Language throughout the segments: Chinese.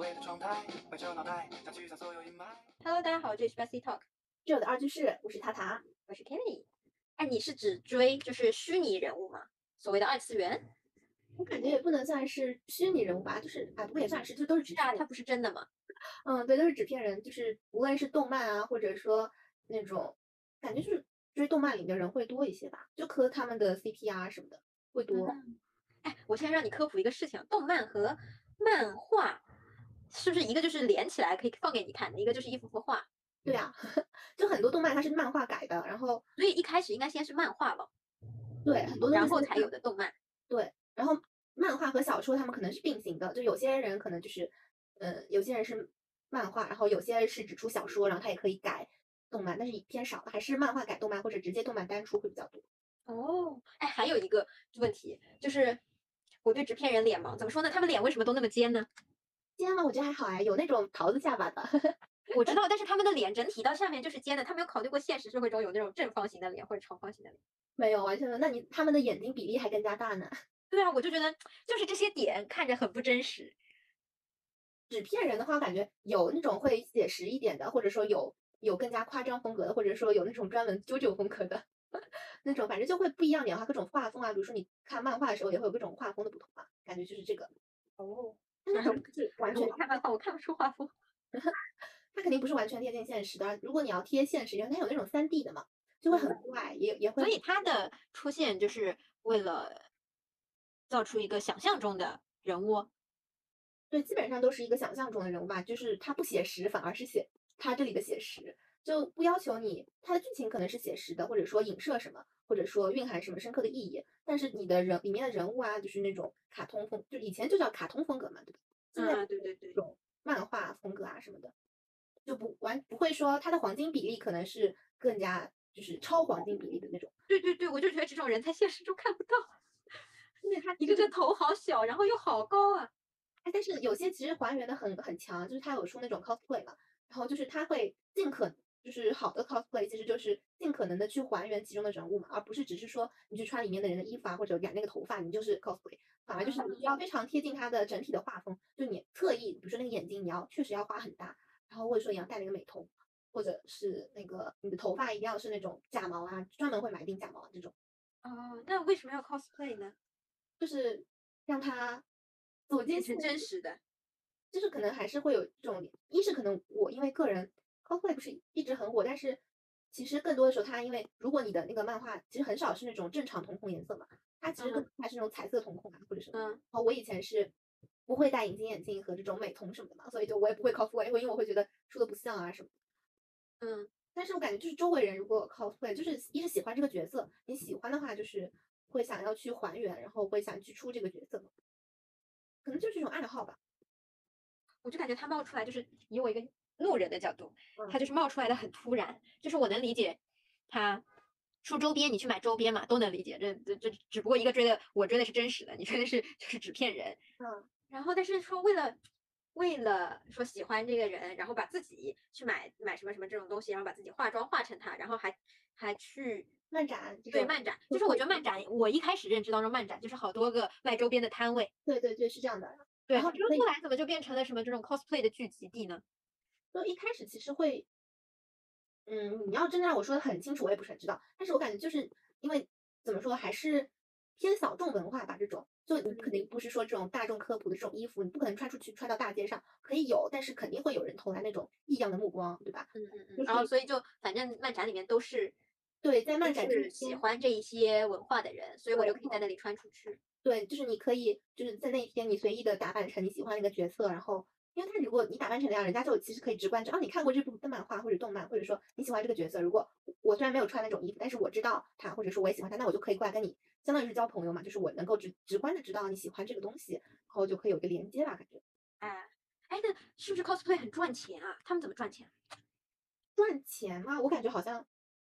谓的状态，摆着脑袋，想驱散所有阴霾。Hello，大家好，这里是 Bessie Talk，这的二居室，我是塔塔。我是 Kelly。哎，你是指追就是虚拟人物吗？所谓的二次元？我感觉也不能算是虚拟人物吧，就是啊，不过也算是，就都是纸片人。它不是真的吗？嗯，对，都是纸片人，就是无论是动漫啊，或者说那种，感觉就是追动漫里的人会多一些吧，就磕他们的 CP 啊什么的会多。嗯哎，我现在让你科普一个事情，动漫和漫画是不是一个就是连起来可以放给你看的，一个就是一幅幅画？对啊，就很多动漫它是漫画改的，然后所以一开始应该先是漫画吧，对很多然后才有的动漫。对，然后漫画和小说他们可能是并行的，就有些人可能就是，呃，有些人是漫画，然后有些是只出小说，然后他也可以改动漫，但是偏少的，还是漫画改动漫或者直接动漫单出会比较多。哦，哎，还有一个问题就是我对纸片人脸盲，怎么说呢？他们脸为什么都那么尖呢？尖吗？我觉得还好哎，有那种桃子下巴的。我知道，但是他们的脸整体到下面就是尖的，他没有考虑过现实社会中有那种正方形的脸或者长方形的脸。没有，完全没有。那你他们的眼睛比例还更加大呢。对啊，我就觉得就是这些点看着很不真实。纸片人的话，感觉有那种会写实一点的，或者说有有更加夸张风格的，或者说有那种专门啾啾风格的 那种，反正就会不一样点的话，各种画风啊，比如说你看漫画的时候也会有各种画风的不同嘛，感觉就是这个。哦，完全 我看漫画我看不出画风。它肯定不是完全贴近现实的。如果你要贴现实，因为它有那种三 D 的嘛，就会很怪，也也会。所以它的出现就是为了造出一个想象中的人物。对，基本上都是一个想象中的人物吧，就是它不写实，反而是写它这里的写实，就不要求你它的剧情可能是写实的，或者说影射什么，或者说蕴含什么深刻的意义，但是你的人里面的人物啊，就是那种卡通风，就以前就叫卡通风格嘛，对吧？现在嗯，对对对这。种漫画风格啊什么的，就不完不会说它的黄金比例可能是更加就是超黄金比例的那种。对对对，我就觉得这种人在现实中看不到，因为他一个个头好小，然后又好高啊。哎，但是有些其实还原的很很强，就是他有出那种 cosplay 嘛，然后就是他会尽可就是好的 cosplay，其实就是尽可能的去还原其中的人物嘛，而不是只是说你去穿里面的人的衣服啊，或者染那个头发，你就是 cosplay，反而就是你要非常贴近他的整体的画风，就你特意，比如说那个眼睛，你要确实要画很大，然后或者说你要戴那个美瞳，或者是那个你的头发一定要是那种假毛啊，专门会买定假毛啊这种，哦，那为什么要 cosplay 呢？就是让他走进变成现实真实的。就是可能还是会有这种，一是可能我因为个人 cosplay 不是一直很火，但是其实更多的时候，它因为如果你的那个漫画其实很少是那种正常瞳孔颜色嘛，它其实更还是那种彩色瞳孔啊或者什么。嗯然后我以前是不会戴隐形眼镜和这种美瞳什么的嘛，所以就我也不会 cosplay，因为我会觉得出的不像啊什么。嗯，但是我感觉就是周围人如果 cosplay，就是一是喜欢这个角色，你喜欢的话就是会想要去还原，然后会想去出这个角色，可能就是这种爱好吧。我就感觉他冒出来，就是以我一个路人的角度，他嗯就是冒出来的很突然，就是我能理解他出周边，你去买周边嘛，都能理解。这这这只不过一个追的，我追的是真实的，你追的是就是纸片人。嗯，然后但是说为了为了说喜欢这个人，然后把自己去买买什么什么这种东西，然后把自己化妆化成他，然后还还去漫展对漫展，就是我觉得漫展，我一开始认知当中漫展就是好多个卖周边的摊位，对对对是这样的。对，然后后来怎么就变成了什么这种 cosplay 的聚集地呢？就一开始其实会，嗯，你要真的让我说的很清楚，我也不是很知道。但是我感觉就是因为怎么说，还是偏小众文化吧。这种就你肯定不是说这种大众科普的这种衣服，你不可能穿出去穿到大街上，可以有，但是肯定会有人投来那种异样的目光，对吧？嗯嗯嗯，然后所以就反正漫展里面都是对，在漫展就是喜欢这一些文化的人，所以我就可以在那里穿出去。对，就是你可以就是在那一天你随意的打扮成你喜欢的一个角色，然后因为他如果你打扮成那样，人家就其实可以直观知道，哦，你看过这部的漫画或者动漫，或者说你喜欢这个角色。如果我虽然没有穿那种衣服，但是我知道他，或者说我也喜欢他，那我就可以过来跟你相当于是交朋友嘛，就是我能够直直观的知道你喜欢这个东西，然后就可以有一个连接吧，感觉哎哎，那是不是 cosplay 很赚钱啊？他们怎么赚钱？赚钱吗，我感觉好像。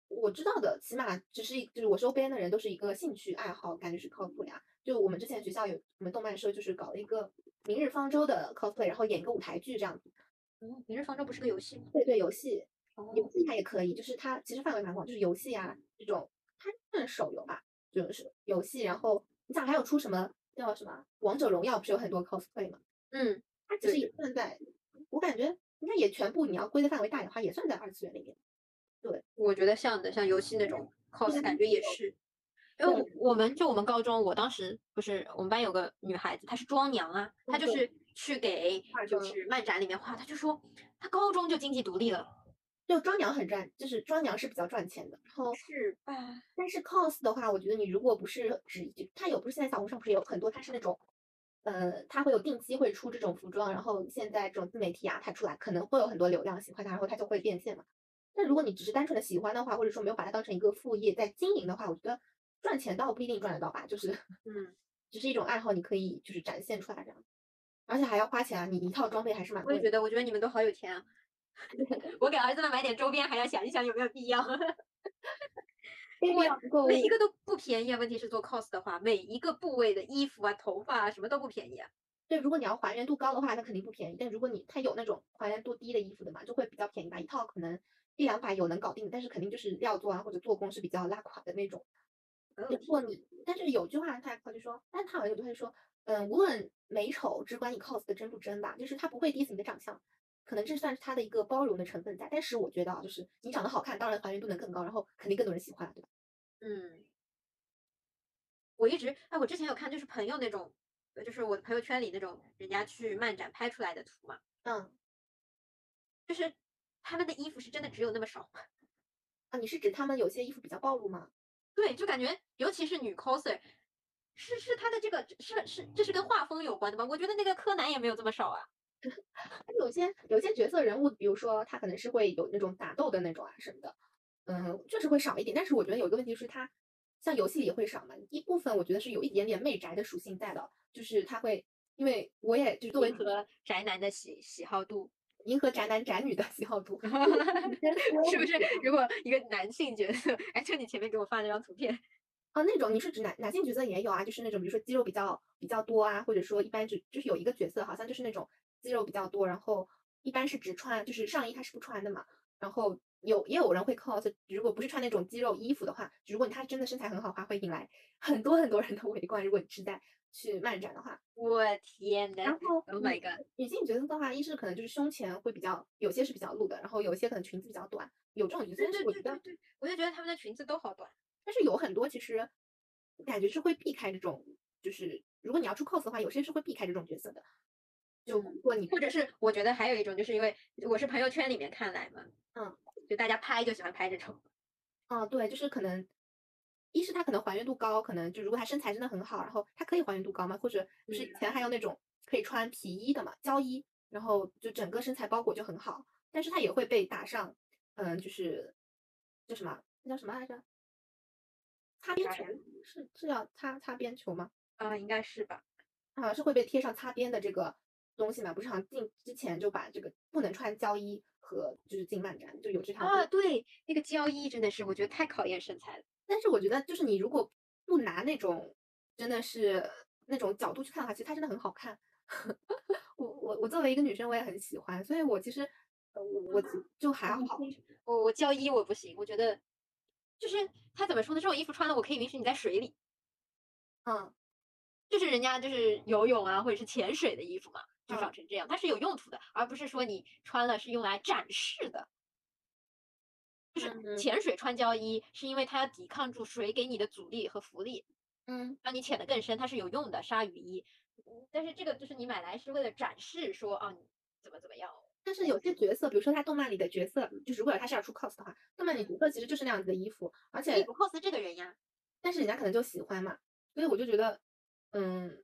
我知道的，起码只是一，就是我周边的人都是一个兴趣爱好，感觉是 cosplay 啊。就我们之前学校有我们动漫社，就是搞了一个明日方舟的 cosplay，然后演一个舞台剧这样子。嗯，明日方舟不是个游戏吗？对对，游戏哦游戏它也可以，就是它其实范围蛮广，就是游戏啊这种，它算手游吧，就是游戏。然后你想还有出什么叫什么王者荣耀，不是有很多 cosplay 吗？嗯，它其实也算在，我感觉应该也全部你要归的范围大的话，也算在二次元里面。对我觉得像的，像游戏那种 cos，感觉也是。因为我我们就我们高中，我当时不是我们班有个女孩子，她是妆娘啊，她就是去给就是漫展里面画，她就说她高中就经济独立了，就妆娘很赚，就是妆娘是比较赚钱的。然后，是吧？但是 cos 的话，我觉得你如果不是只，就它有不是现在小红书上不是有很多，它是那种，呃，它会有定期会出这种服装，然后现在这种自媒体啊，它出来可能会有很多流量喜欢它，然后它就会变现嘛。但如果你只是单纯的喜欢的话，或者说没有把它当成一个副业在经营的话，我觉得赚钱倒不一定赚得到吧，就是嗯，只是一种爱好，你可以就是展现出来这样，而且还要花钱啊，你一套装备还是蛮贵的。我也觉得，我觉得你们都好有钱啊。我给儿子们买点周边，还要想一想有没有必要。非必要不够每一个都不便宜啊！问题是做 cos 的话，每一个部位的衣服啊、头发啊，什么都不便宜啊。对，如果你要还原度高的话，那肯定不便宜。但如果你它有那种还原度低的衣服的嘛，就会比较便宜吧，一套可能一两百有能搞定，但是肯定就是料做啊或者做工是比较拉垮的那种。嗯如果你，但是有句话他他就说，但他好像有句话就说，嗯，无论美丑，只管你 cos 的真不真吧，就是他不会 diss 你的长相，可能这算是他的一个包容的成分在。但是我觉得啊，就是你长得好看，当然还原度能更高，然后肯定更多人喜欢，对吧？嗯，我一直哎，我之前有看，就是朋友那种，呃就是我的朋友圈里那种人家去漫展拍出来的图嘛，嗯，就是他们的衣服是真的只有那么少吗？啊，你是指他们有些衣服比较暴露吗？对，就感觉尤其是女 coser，是是他的这个是是这是跟画风有关的吗？我觉得那个柯南也没有这么少啊。有些有些角色人物，比如说他可能是会有那种打斗的那种啊什么的，嗯，确实会少一点。但是我觉得有一个问题是，他像游戏里也会少嘛，一部分我觉得是有一点点媚宅的属性在的，就是他会，因为我也就是作为迎合宅男的喜喜好度，迎合宅男宅女的喜好度，是不是？如果一个男性角色，哎，就你前面给我发那张图片，啊，那种你是指男男性角色也有啊，就是那种比如说肌肉比较比较多啊，或者说一般就就是有一个角色好像就是那种肌肉比较多，然后一般是只穿就是上衣他是不穿的嘛，然后有也有人会 cos，如果不是穿那种肌肉衣服的话，如果他真的身材很好的话，会引来很多很多人的围观。如果你是在去漫展的话，我天呐然后 Oh my god！女性角色的话，一是可能就是胸前会比较有些是比较露的，然后有一些可能裙子比较短，有这种角色，对对但是我觉得对对对，我就觉得他们的裙子都好短。但是有很多其实感觉是会避开这种，就是如果你要出 cos 的话，有些是会避开这种角色的。就嗯如果你或者是我觉得还有一种，就是因为我是朋友圈里面看来嘛，嗯，就大家拍就喜欢拍这种，啊，对，就是可能一是他可能还原度高，可能就如果他身材真的很好，然后他可以还原度高嘛，或者就是以嗯前还有那种可以穿皮衣的嘛，胶衣，然后就整个身材包裹就很好，但是他也会被打上，嗯，就是叫什么？那叫什么来着？擦边球是是要擦擦边球吗？啊，应该是吧？啊是会被贴上擦边的这个东西嘛，不是好像进之前就把这个不能穿胶衣和就是进漫展就有这条啊，对，那个胶衣真的是我觉得太考验身材了。但是我觉得，就是你如果不拿那种真的是那种角度去看的话，其实它真的很好看。我我我作为一个女生，我也很喜欢，所以我其实呃我我就就还好。我我胶衣我不行，我觉得就是他怎么说呢？这种衣服穿了，我可以允许你在水里，嗯，就是人家就是游泳啊或者是潜水的衣服嘛，就嗯长成这样，它是有用途的，而不是说你穿了是用来展示的。就是嗯潜水穿胶衣，是因为它要抵抗住水给你的阻力和浮力，嗯，让你潜得更深，它是有用的鲨鱼衣。嗯但是这个就是你买来是为了展示说啊你怎么怎么样。但是有些角色，比如说他动漫里的角色，就是如果他是要出 cos 的话，动漫里角色其实就是那样子的衣服，而且你不 cos 这个人呀？但是人家可能就喜欢嘛，所以我就觉得，嗯，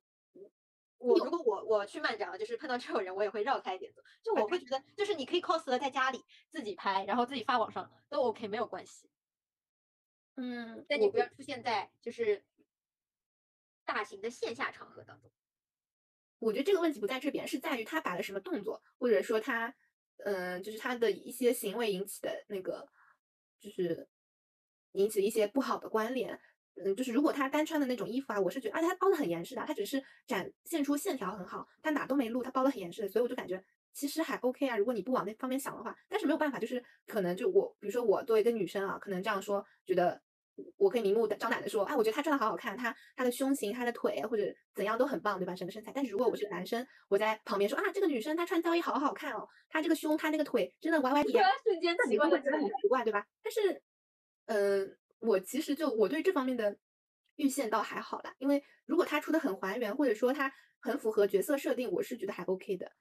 我如果我我去漫展了，就是碰到这种人，我也会绕开一点走。就我会觉得，就是你可以 cos 了在家里自己拍，然后自己发网上都 OK，没有关系。嗯，但你不要出现在就是大型的线下场合当中。我觉得这个问题不在这边，是在于他摆了什么动作，或者说他，嗯、就是他的一些行为引起的那个，就是引起一些不好的关联。嗯，就是如果他单穿的那种衣服啊，我是觉得，而且他包的很严实的，他只是展现出线条很好，他哪都没露，他包的很严实的，所以我就感觉其实还 OK 啊。如果你不往那方面想的话，但是没有办法，就是可能就我，比如说我作为一个女生啊，可能这样说，觉得我可以明目张胆的说，哎，我觉得他穿的好好看，他他的胸型、他的腿或者怎样都很棒，对吧？整个身材。但是如果我是个男生，我在旁边说啊，这个女生她穿貂衣好好看哦，她这个胸、她那个腿真的歪歪点，瞬间那你会觉得很奇怪，对吧？但是，嗯、我其实就我对这方面的预限倒还好啦，因为如果他出的很还原，或者说他很符合角色设定，我是觉得还 OK 的。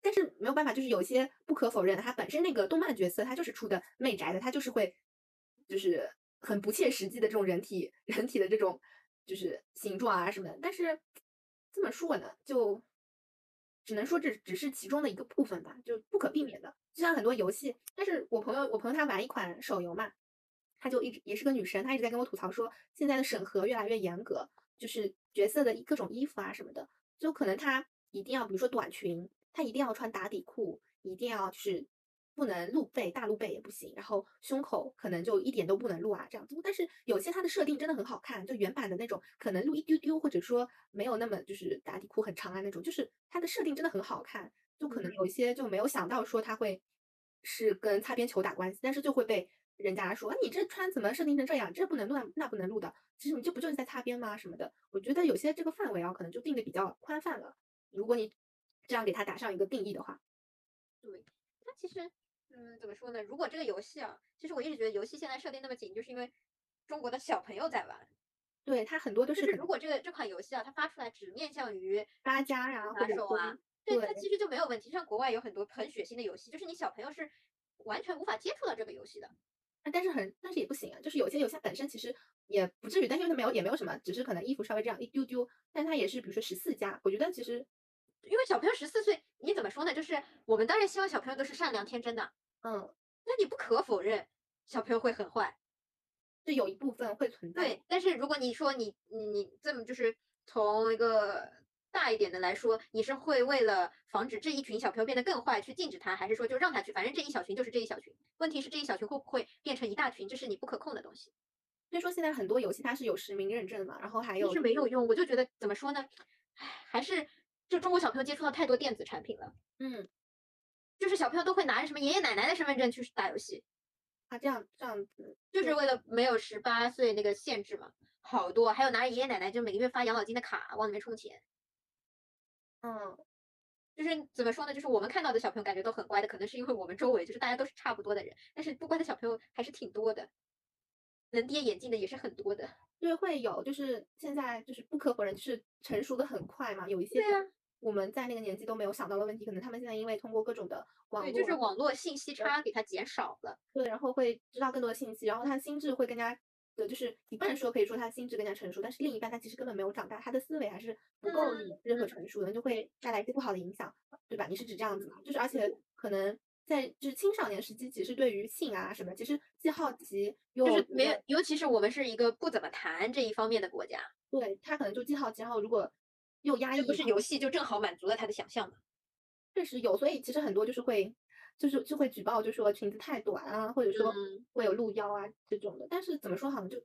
但是没有办法，就是有些不可否认的，他本身那个动漫角色，他就是出的媚宅的，他就是会，就是很不切实际的这种人体人体的这种就是形状啊什么的。但是这么说呢，就只能说这只是其中的一个部分吧，就不可避免的。就像很多游戏，但是我朋友我朋友他玩一款手游嘛，他就一直也是个女生，她一直在跟我吐槽说，现在的审核越来越严格，就是角色的各种衣服啊什么的，就可能她一定要，比如说短裙，她一定要穿打底裤，一定要就是不能露背，大露背也不行，然后胸口可能就一点都不能露啊这样子。但是有些它的设定真的很好看，就原版的那种可能露一丢丢，或者说没有那么就是打底裤很长啊那种，就是它的设定真的很好看，就可能有一些就没有想到说它会是跟擦边球打关系，但是就会被人家说，啊你这穿怎么设定成这样？这不能录啊，那不能录的。其实你这不就是在擦边吗？什么的？我觉得有些这个范围啊，可能就定的比较宽泛了。如果你这样给它打上一个定义的话，对，它其实，嗯，怎么说呢？如果这个游戏啊，其实我一直觉得游戏现在设定那么紧，就是因为中国的小朋友在玩。对它很多都就是是如果这个这款游戏啊，它发出来只面向于八家呀、或打者说手啊，对它其实就没有问题。像国外有很多很血腥的游戏，就是你小朋友是完全无法接触到这个游戏的。啊但是很，但是也不行啊，就是有些有些本身其实也不至于，但是它没有也没有什么，只是可能衣服稍微这样一丢丢，但它也是比如说十四加，我觉得其实因为小朋友十四岁，你怎么说呢？就是我们当然希望小朋友都是善良天真的，嗯，那你不可否认小朋友会很坏。是有一部分会存在。对，但是如果你说你你你这么就是从一个大一点的来说，你是会为了防止这一群小朋友变得更坏去禁止他，还是说就让他去？反正这一小群就是这一小群。问题是这一小群会不会变成一大群，这是你不可控的东西，所以说现在很多游戏它是有实名认证的嘛，然后还有就是没有用。我就觉得怎么说呢，唉，还是就中国小朋友接触到太多电子产品了，嗯，就是小朋友都会拿着什么爷爷奶奶的身份证去打游戏，啊这样这样子，就是为了没有十八岁那个限制嘛。好多，还有拿着爷爷奶奶就每个月发养老金的卡往里面充钱。嗯，就是怎么说呢？就是我们看到的小朋友感觉都很乖的，可能是因为我们周围就是大家都是差不多的人，但是不乖的小朋友还是挺多的，能跌眼镜的也是很多的。对，会有，就是现在就是不可否认，就是成熟的很快嘛，有一些对啊我们在那个年纪都没有想到的问题，可能他们现在因为通过各种的网对，络，就是网络信息差给他减少了。对，然后会知道更多的信息，然后他心智会更加的，就是一半说可以说他心智更加成熟，但是另一半他其实根本没有长大，他的思维还是不够嗯理智和成熟的，就会带来一些不好的影响，对吧？你是指这样子吗？就是而且可能在就是青少年时期，其实对于性啊什么，其实既好奇又就是，没有尤其是我们是一个不怎么谈这一方面的国家，对他可能就既好奇，然后如果又压抑，这不是游戏就正好满足了他的想象嘛？确实有，所以其实很多就是会，就是就会举报，就说裙子太短啊，或者说嗯会有露腰啊这种的。但是怎么说，好呢就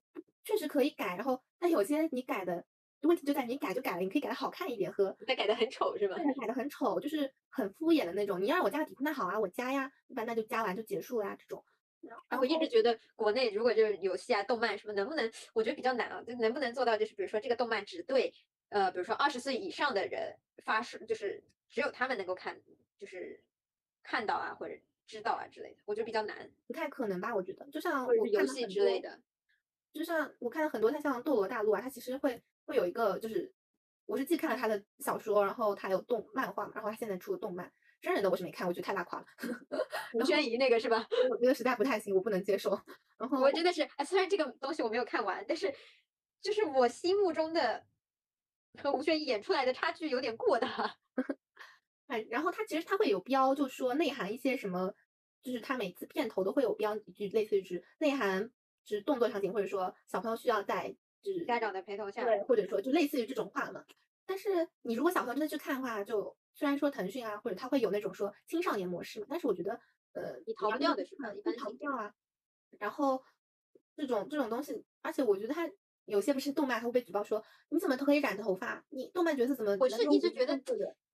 确实可以改，然后但有些你改的问题就在你改就改了，你可以改的好看一点和再改的很丑是吧？对改的很丑，就是很敷衍的那种。你要让我加个底裤，那好啊，我加呀，一般那就加完就结束了呀这种。然后我一直觉得国内如果就是游戏啊、动漫什么，能不能我觉得比较难啊，就能不能做到就是比如说这个动漫只对呃，比如说二十岁以上的人发售，就是只有他们能够看，就是看到啊或者知道啊之类的，我觉得比较难，不太可能吧？我觉得，就像我是游戏之类的。就像我看了很多，它像《斗罗大陆》啊，它其实会会有一个，就是我是既看了他的小说，然后他有动漫画嘛，然后他现在出了动漫，真人的我是没看，我觉得太拉垮了，吴宣仪那个是吧？我觉得实在不太行，我不能接受。然后我真的是，啊，虽然这个东西我没有看完，但是就是我心目中的和吴宣仪演出来的差距有点过大。哎，然后它其实它会有标，就说内含一些什么，就是它每次片头都会有标一句，类似于是内涵就是动作场景，或者说小朋友需要在就是家长的陪同下，对，或者说就类似于这种话嘛。但是你如果小朋友真的去看的话，就虽然说腾讯啊，或者它会有那种说青少年模式嘛，但是我觉得呃，你逃不掉的是吧一般逃不掉啊。然后这种这种东西，而且我觉得他有些不是动漫还会被举报说你怎么都可以染头发，你动漫角色怎么我是一直觉得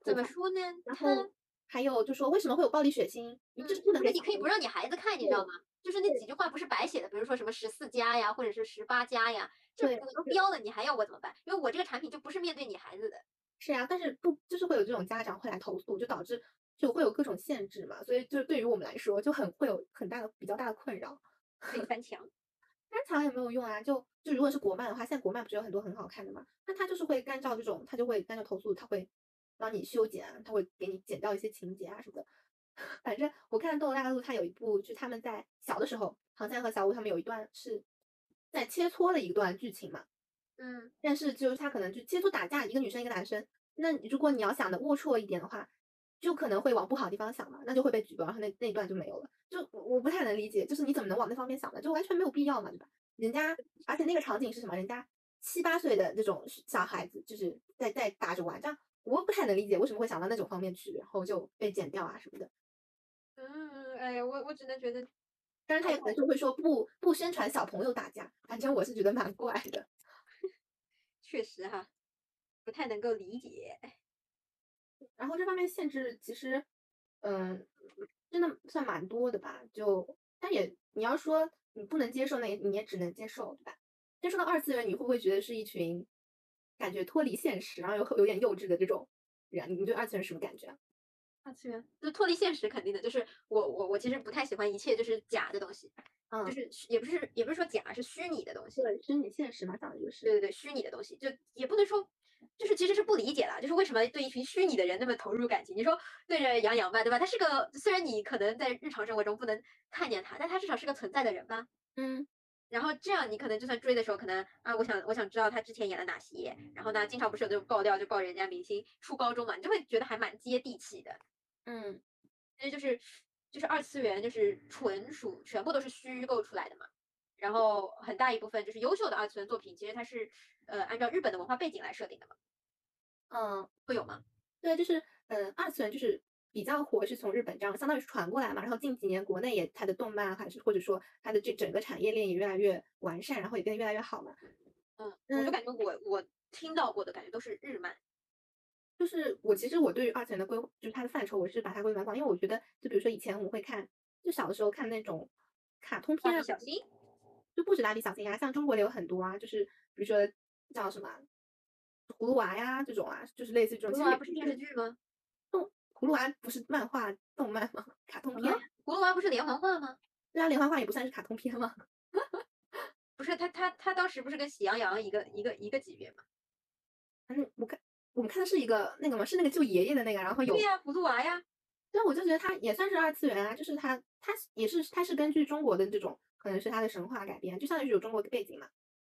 怎么说呢？然他后还有就说为什么会有暴力血腥？你这是不能就是你可以不让你孩子看，你知道吗？就是那几句话不是白写的，比如说什么十四加呀，或者是十八加呀，这对都标了，你还要我怎么办？因为我这个产品就不是面对你孩子的。是呀，但是不就是会有这种家长会来投诉，就导致就会有各种限制嘛，所以就对于我们来说就很会有很大的比较大的困扰。可以翻墙。翻墙也没有用啊，就就如果是国漫的话，现在国漫不是有很多很好看的嘛，那他就是会按照这种，他就会按照投诉，他会帮你修剪啊，他会给你剪掉一些情节啊什么的。反正我看《斗罗大陆》，它有一部就是他们在小的时候，唐三和小五他们有一段是在切磋的一段剧情嘛，嗯，但是就是他可能就切磋打架，一个女生一个男生，那如果你要想的龌龊一点的话，就可能会往不好的地方想嘛，那就会被举报，然后那那一段就没有了。就我我不太能理解，就是你怎么能往那方面想呢？就完全没有必要嘛，对吧？人家而且那个场景是什么？人家七八岁的这种小孩子，就是在在打着玩，这样我不太能理解为什么会想到那种方面去，然后就被剪掉啊什么的。嗯，哎呀，我我只能觉得，当然他也可能就会说不不宣传小朋友打架，反正我是觉得蛮怪的。确实哈，不太能够理解。然后这方面限制其实，嗯，真的算蛮多的吧。就但也你要说你不能接受，那也你也只能接受，对吧？接受到二次元，你会不会觉得是一群感觉脱离现实，然后有有点幼稚的这种人？你对二次元什么感觉啊？二次元就脱离现实，肯定的。就是我我我其实不太喜欢一切就是假的东西，嗯，就是也不是也不是说假，是虚拟的东西。对虚拟现实嘛，讲的就是。对对对，虚拟的东西，就也不能说，就是其实是不理解啦，就是为什么对一群虚拟的人那么投入感情？你说对着杨洋吧，对吧？他是个虽然你可能在日常生活中不能看见他，但他至少是个存在的人吧。嗯，然后这样你可能就算追的时候，可能啊，我想我想知道他之前演了哪些，然后呢，经常不是有那种爆料就爆人家明星初高中嘛，你就会觉得还蛮接地气的。嗯，其实就是就是二次元，就是纯属全部都是虚构出来的嘛。然后很大一部分就是优秀的二次元作品，其实它是呃按照日本的文化背景来设定的嘛。嗯，会有吗？对，就是呃，二次元就是比较火，是从日本这样相当于是传过来嘛。然后近几年国内也它的动漫还是或者说它的这整个产业链也越来越完善，然后也变得越来越好嘛。嗯，我就感觉我我听到过的感觉都是日漫。就是我其实我对于二次元的规，就是它的范畴，我是把它归为蛮广，因为我觉得，就比如说以前我们会看，就小的时候看那种卡通片啊，小新，就不止蜡笔小新啊，像中国的有很多啊，就是比如说叫什么葫芦娃呀这种啊，就是类似这种。葫芦娃不是电视剧吗？动葫芦娃不是漫画动漫吗？卡通片。葫芦娃不是连环画吗？对啊，连环画也不算是卡通片吗？不是，他他他当时不是跟喜羊羊一个一个一个级别吗？嗯，我看。我们看的是一个那个吗？是那个救爷爷的那个，然后有对呀，葫芦娃呀。对，我就觉得他也算是二次元啊，就是他他也是他是根据中国的这种可能是它的神话改编，就相当于是有中国的背景嘛。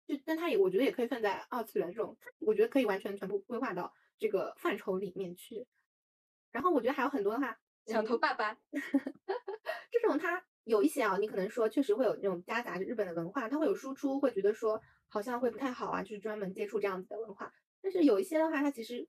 就但它也我觉得也可以算在二次元这种，我觉得可以完全全部规划到这个范畴里面去。然后我觉得还有很多的话，小头爸爸 这种它有一些啊，你可能说确实会有那种夹杂着日本的文化，它会有输出，会觉得说好像会不太好啊，就是专门接触这样子的文化。但是有一些的话，它其实，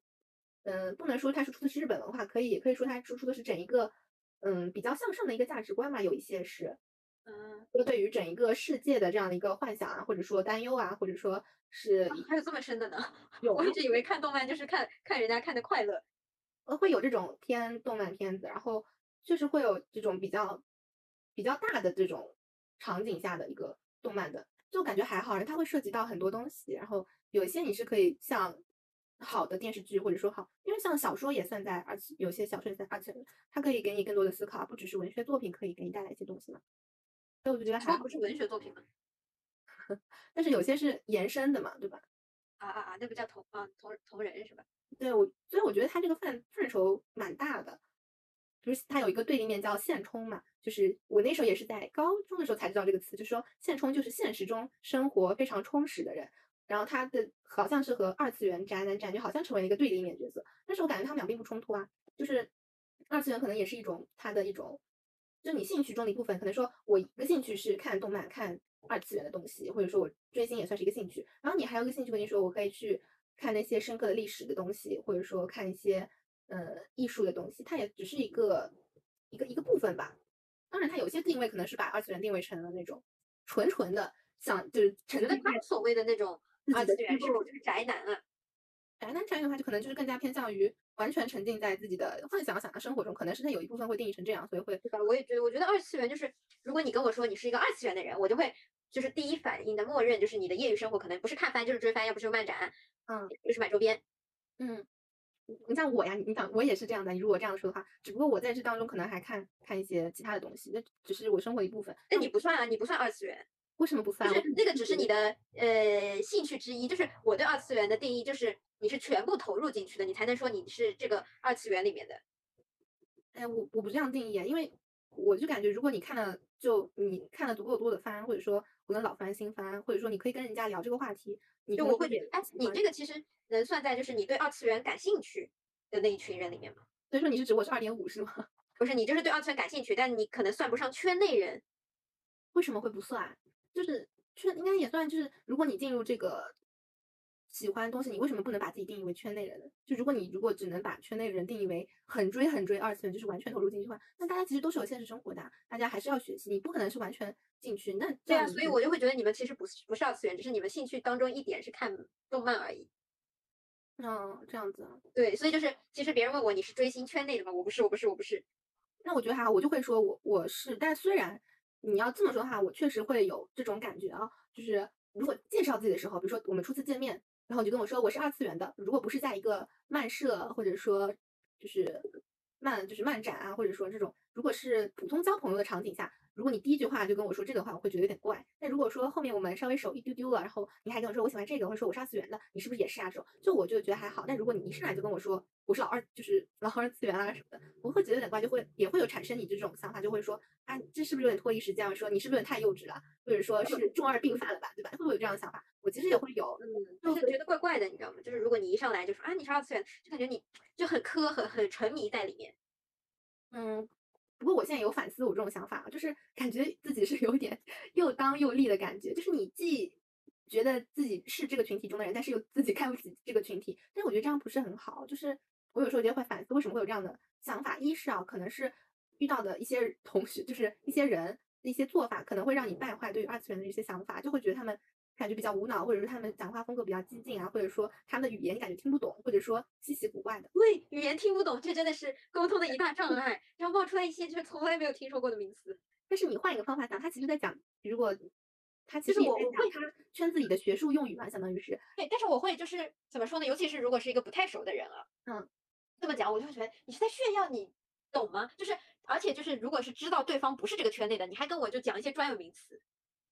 嗯，不能说它输出的是日本文化，可以也可以说它输出的是整一个，嗯，比较向上的一个价值观嘛。有一些是，嗯，就对于整一个世界的这样的一个幻想啊，或者说担忧啊，或者说是还有这么深的呢？有，我一直以为看动漫就是看看人家看的快乐，呃，会有这种偏动漫片子，然后确实会有这种比较比较大的这种场景下的一个动漫的，就感觉还好，它会涉及到很多东西，然后有一些你是可以像。好的电视剧或者说好，因为像小说也算在而且，有些小说也在二次元，它可以给你更多的思考，不只是文学作品可以给你带来一些东西嘛。所以我就觉得还不是文学作品嘛，但是有些是延伸的嘛，对吧？啊啊啊，那不叫同啊同同人是吧？对，我所以我觉得他这个范范畴蛮大的，就是它有一个对立面叫现充嘛，就是我那时候也是在高中的时候才知道这个词，就是说现充就是现实中生活非常充实的人。然后他的好像是和二次元宅男宅女好像成为了一个对立面角色，但是我感觉他们俩并不冲突啊。就是二次元可能也是一种他的一种，就你兴趣中的一部分。可能说我一个兴趣是看动漫、看二次元的东西，或者说我追星也算是一个兴趣。然后你还有一个兴趣，跟你说我可以去看那些深刻的历史的东西，或者说看一些呃艺术的东西，它也只是一个一个一个部分吧。当然，它有些定位可能是把二次元定位成了那种纯纯的，像就是觉得他所谓的那种。二次元是不是就是宅男啊？宅男宅女的话，就可能就是更加偏向于完全沉浸在自己的幻想、想象生活中，可能是他有一部分会定义成这样，所以会对吧？我也觉得，我觉得二次元就是，如果你跟我说你是一个二次元的人，我就会就是第一反应的默认就是你的业余生活可能不是看番就是追番，要不就是漫展，嗯，就是买周边。嗯，你像我呀，你想我也是这样的。你如果这样说的话，只不过我在这当中可能还看看一些其他的东西，那只是我生活一部分。那你不算啊，你不算二次元，为什么不算？就是那个只是你的呃兴趣之一。就是我对二次元的定义就是你是全部投入进去的，你才能说你是这个二次元里面的。哎，我我不这样定义啊，因为我就感觉如果你看了，就你看了足够多的番，或者说无论老番新番，或者说你可以跟人家聊这个话题，你就我会觉得，哎，你这个其实能算在就是你对二次元感兴趣的那一群人里面吗？所以说你是指我是二点五是吗？不是，你就是对二次元感兴趣，但你可能算不上圈内人。为什么会不算？就是圈应该也算，就是如果你进入这个喜欢东西，你为什么不能把自己定义为圈内人呢？就如果你如果只能把圈内人定义为很追很追二次元，就是完全投入进去的话，那大家其实都是有现实生活的啊，大家还是要学习，你不可能是完全进去。那对啊，所以我就会觉得你们其实不是不是二次元，只是你们兴趣当中一点是看动漫而已。嗯这样子啊，对，所以就是其实别人问我你是追星圈内的吗？我不是，我不是，我不是。那我觉得还好，我就会说我我是，但虽然你要这么说的话，我确实会有这种感觉啊，就是如果介绍自己的时候，比如说我们初次见面，然后你就跟我说我是二次元的，如果不是在一个漫社或者说就是漫就是漫展啊，或者说这种如果是普通交朋友的场景下，如果你第一句话就跟我说这个的话，我会觉得有点怪。但如果说后面我们稍微熟一丢丢了，然后你还跟我说我喜欢这个，或者说我是二次元的，你是不是也是啊？这种就我就觉得还好。但如果你一上来就跟我说我是老二，就是老二次元啊什么的，我会觉得有点怪，就会也会有产生你这种想法，就会说啊，这是不是有点脱离实践？说你是不是有点太幼稚了，或者说是中二病犯了吧，对吧？会不会有这样的想法？我其实也会有，嗯，就是觉得怪怪的，你知道吗？就是如果你一上来就说啊你是二次元，就感觉你就很磕很很沉迷在里面。嗯。不过我现在有反思我这种想法，就是感觉自己是有点又当又立的感觉，就是你既觉得自己是这个群体中的人，但是又自己看不起这个群体，但是我觉得这样不是很好。就是我有时候也会反思为什么会有这样的想法，一是啊，可能是遇到的一些同学，就是一些人一些做法，可能会让你败坏对于二次元的一些想法，就会觉得他们感觉比较无脑，或者是他们讲话风格比较激进啊，或者说他们的语言你感觉听不懂，或者说稀奇古怪的。对，语言听不懂，这真的是沟通的一大障碍，然后冒出来一些就是从来没有听说过的名词。但是你换一个方法讲，他其实在讲，如果他其实我我会他圈子里的学术用语嘛，相当于是，对，但是我会就是怎么说呢？尤其是如果是一个不太熟的人啊，嗯，这么讲我就会觉得你是在炫耀，你懂吗？就是而且就是如果是知道对方不是这个圈内的，你还跟我就讲一些专有名词，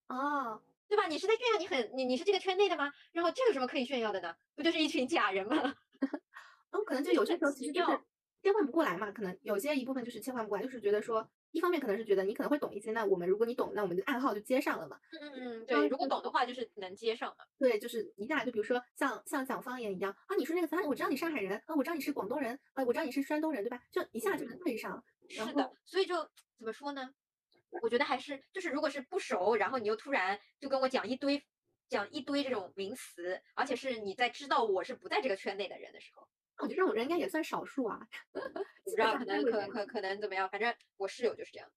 哦，对吧？你是在炫耀你很你你是这个圈内的吗？然后这有什么可以炫耀的呢？不就是一群假人吗？嗯，可能就有些时候其实就是切换不过来嘛，可能有些一部分就是切换不过来，就是觉得说，一方面可能是觉得你可能会懂一些，那我们如果你懂，那我们的暗号就接上了嘛。嗯嗯嗯，对，如果懂的话就是能接上嘛。对，就是一下就比如说像像讲方言一样啊，你说那个词，啊我知道你上海人啊，我知道你是广东人啊，我知道你是山东人，对吧？就一下就能对上。然是的，所以就怎么说呢？我觉得还是就是，如果是不熟，然后你又突然就跟我讲一堆讲一堆这种名词，而且是你在知道我是不在这个圈内的人的时候，我觉得这种人应该也算少数啊。不知道可能可可可能怎么样，反正我室友就是这样。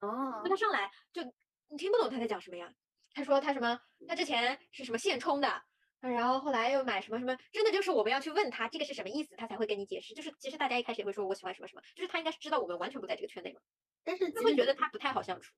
哦那他上来就你听不懂他在讲什么呀？他说他什么？他之前是什么现充的，然后后来又买什么什么？真的就是我们要去问他这个是什么意思，他才会跟你解释。就是其实大家一开始也会说我喜欢什么什么，就是他应该是知道我们完全不在这个圈内嘛，但是你会觉得他不太好相处。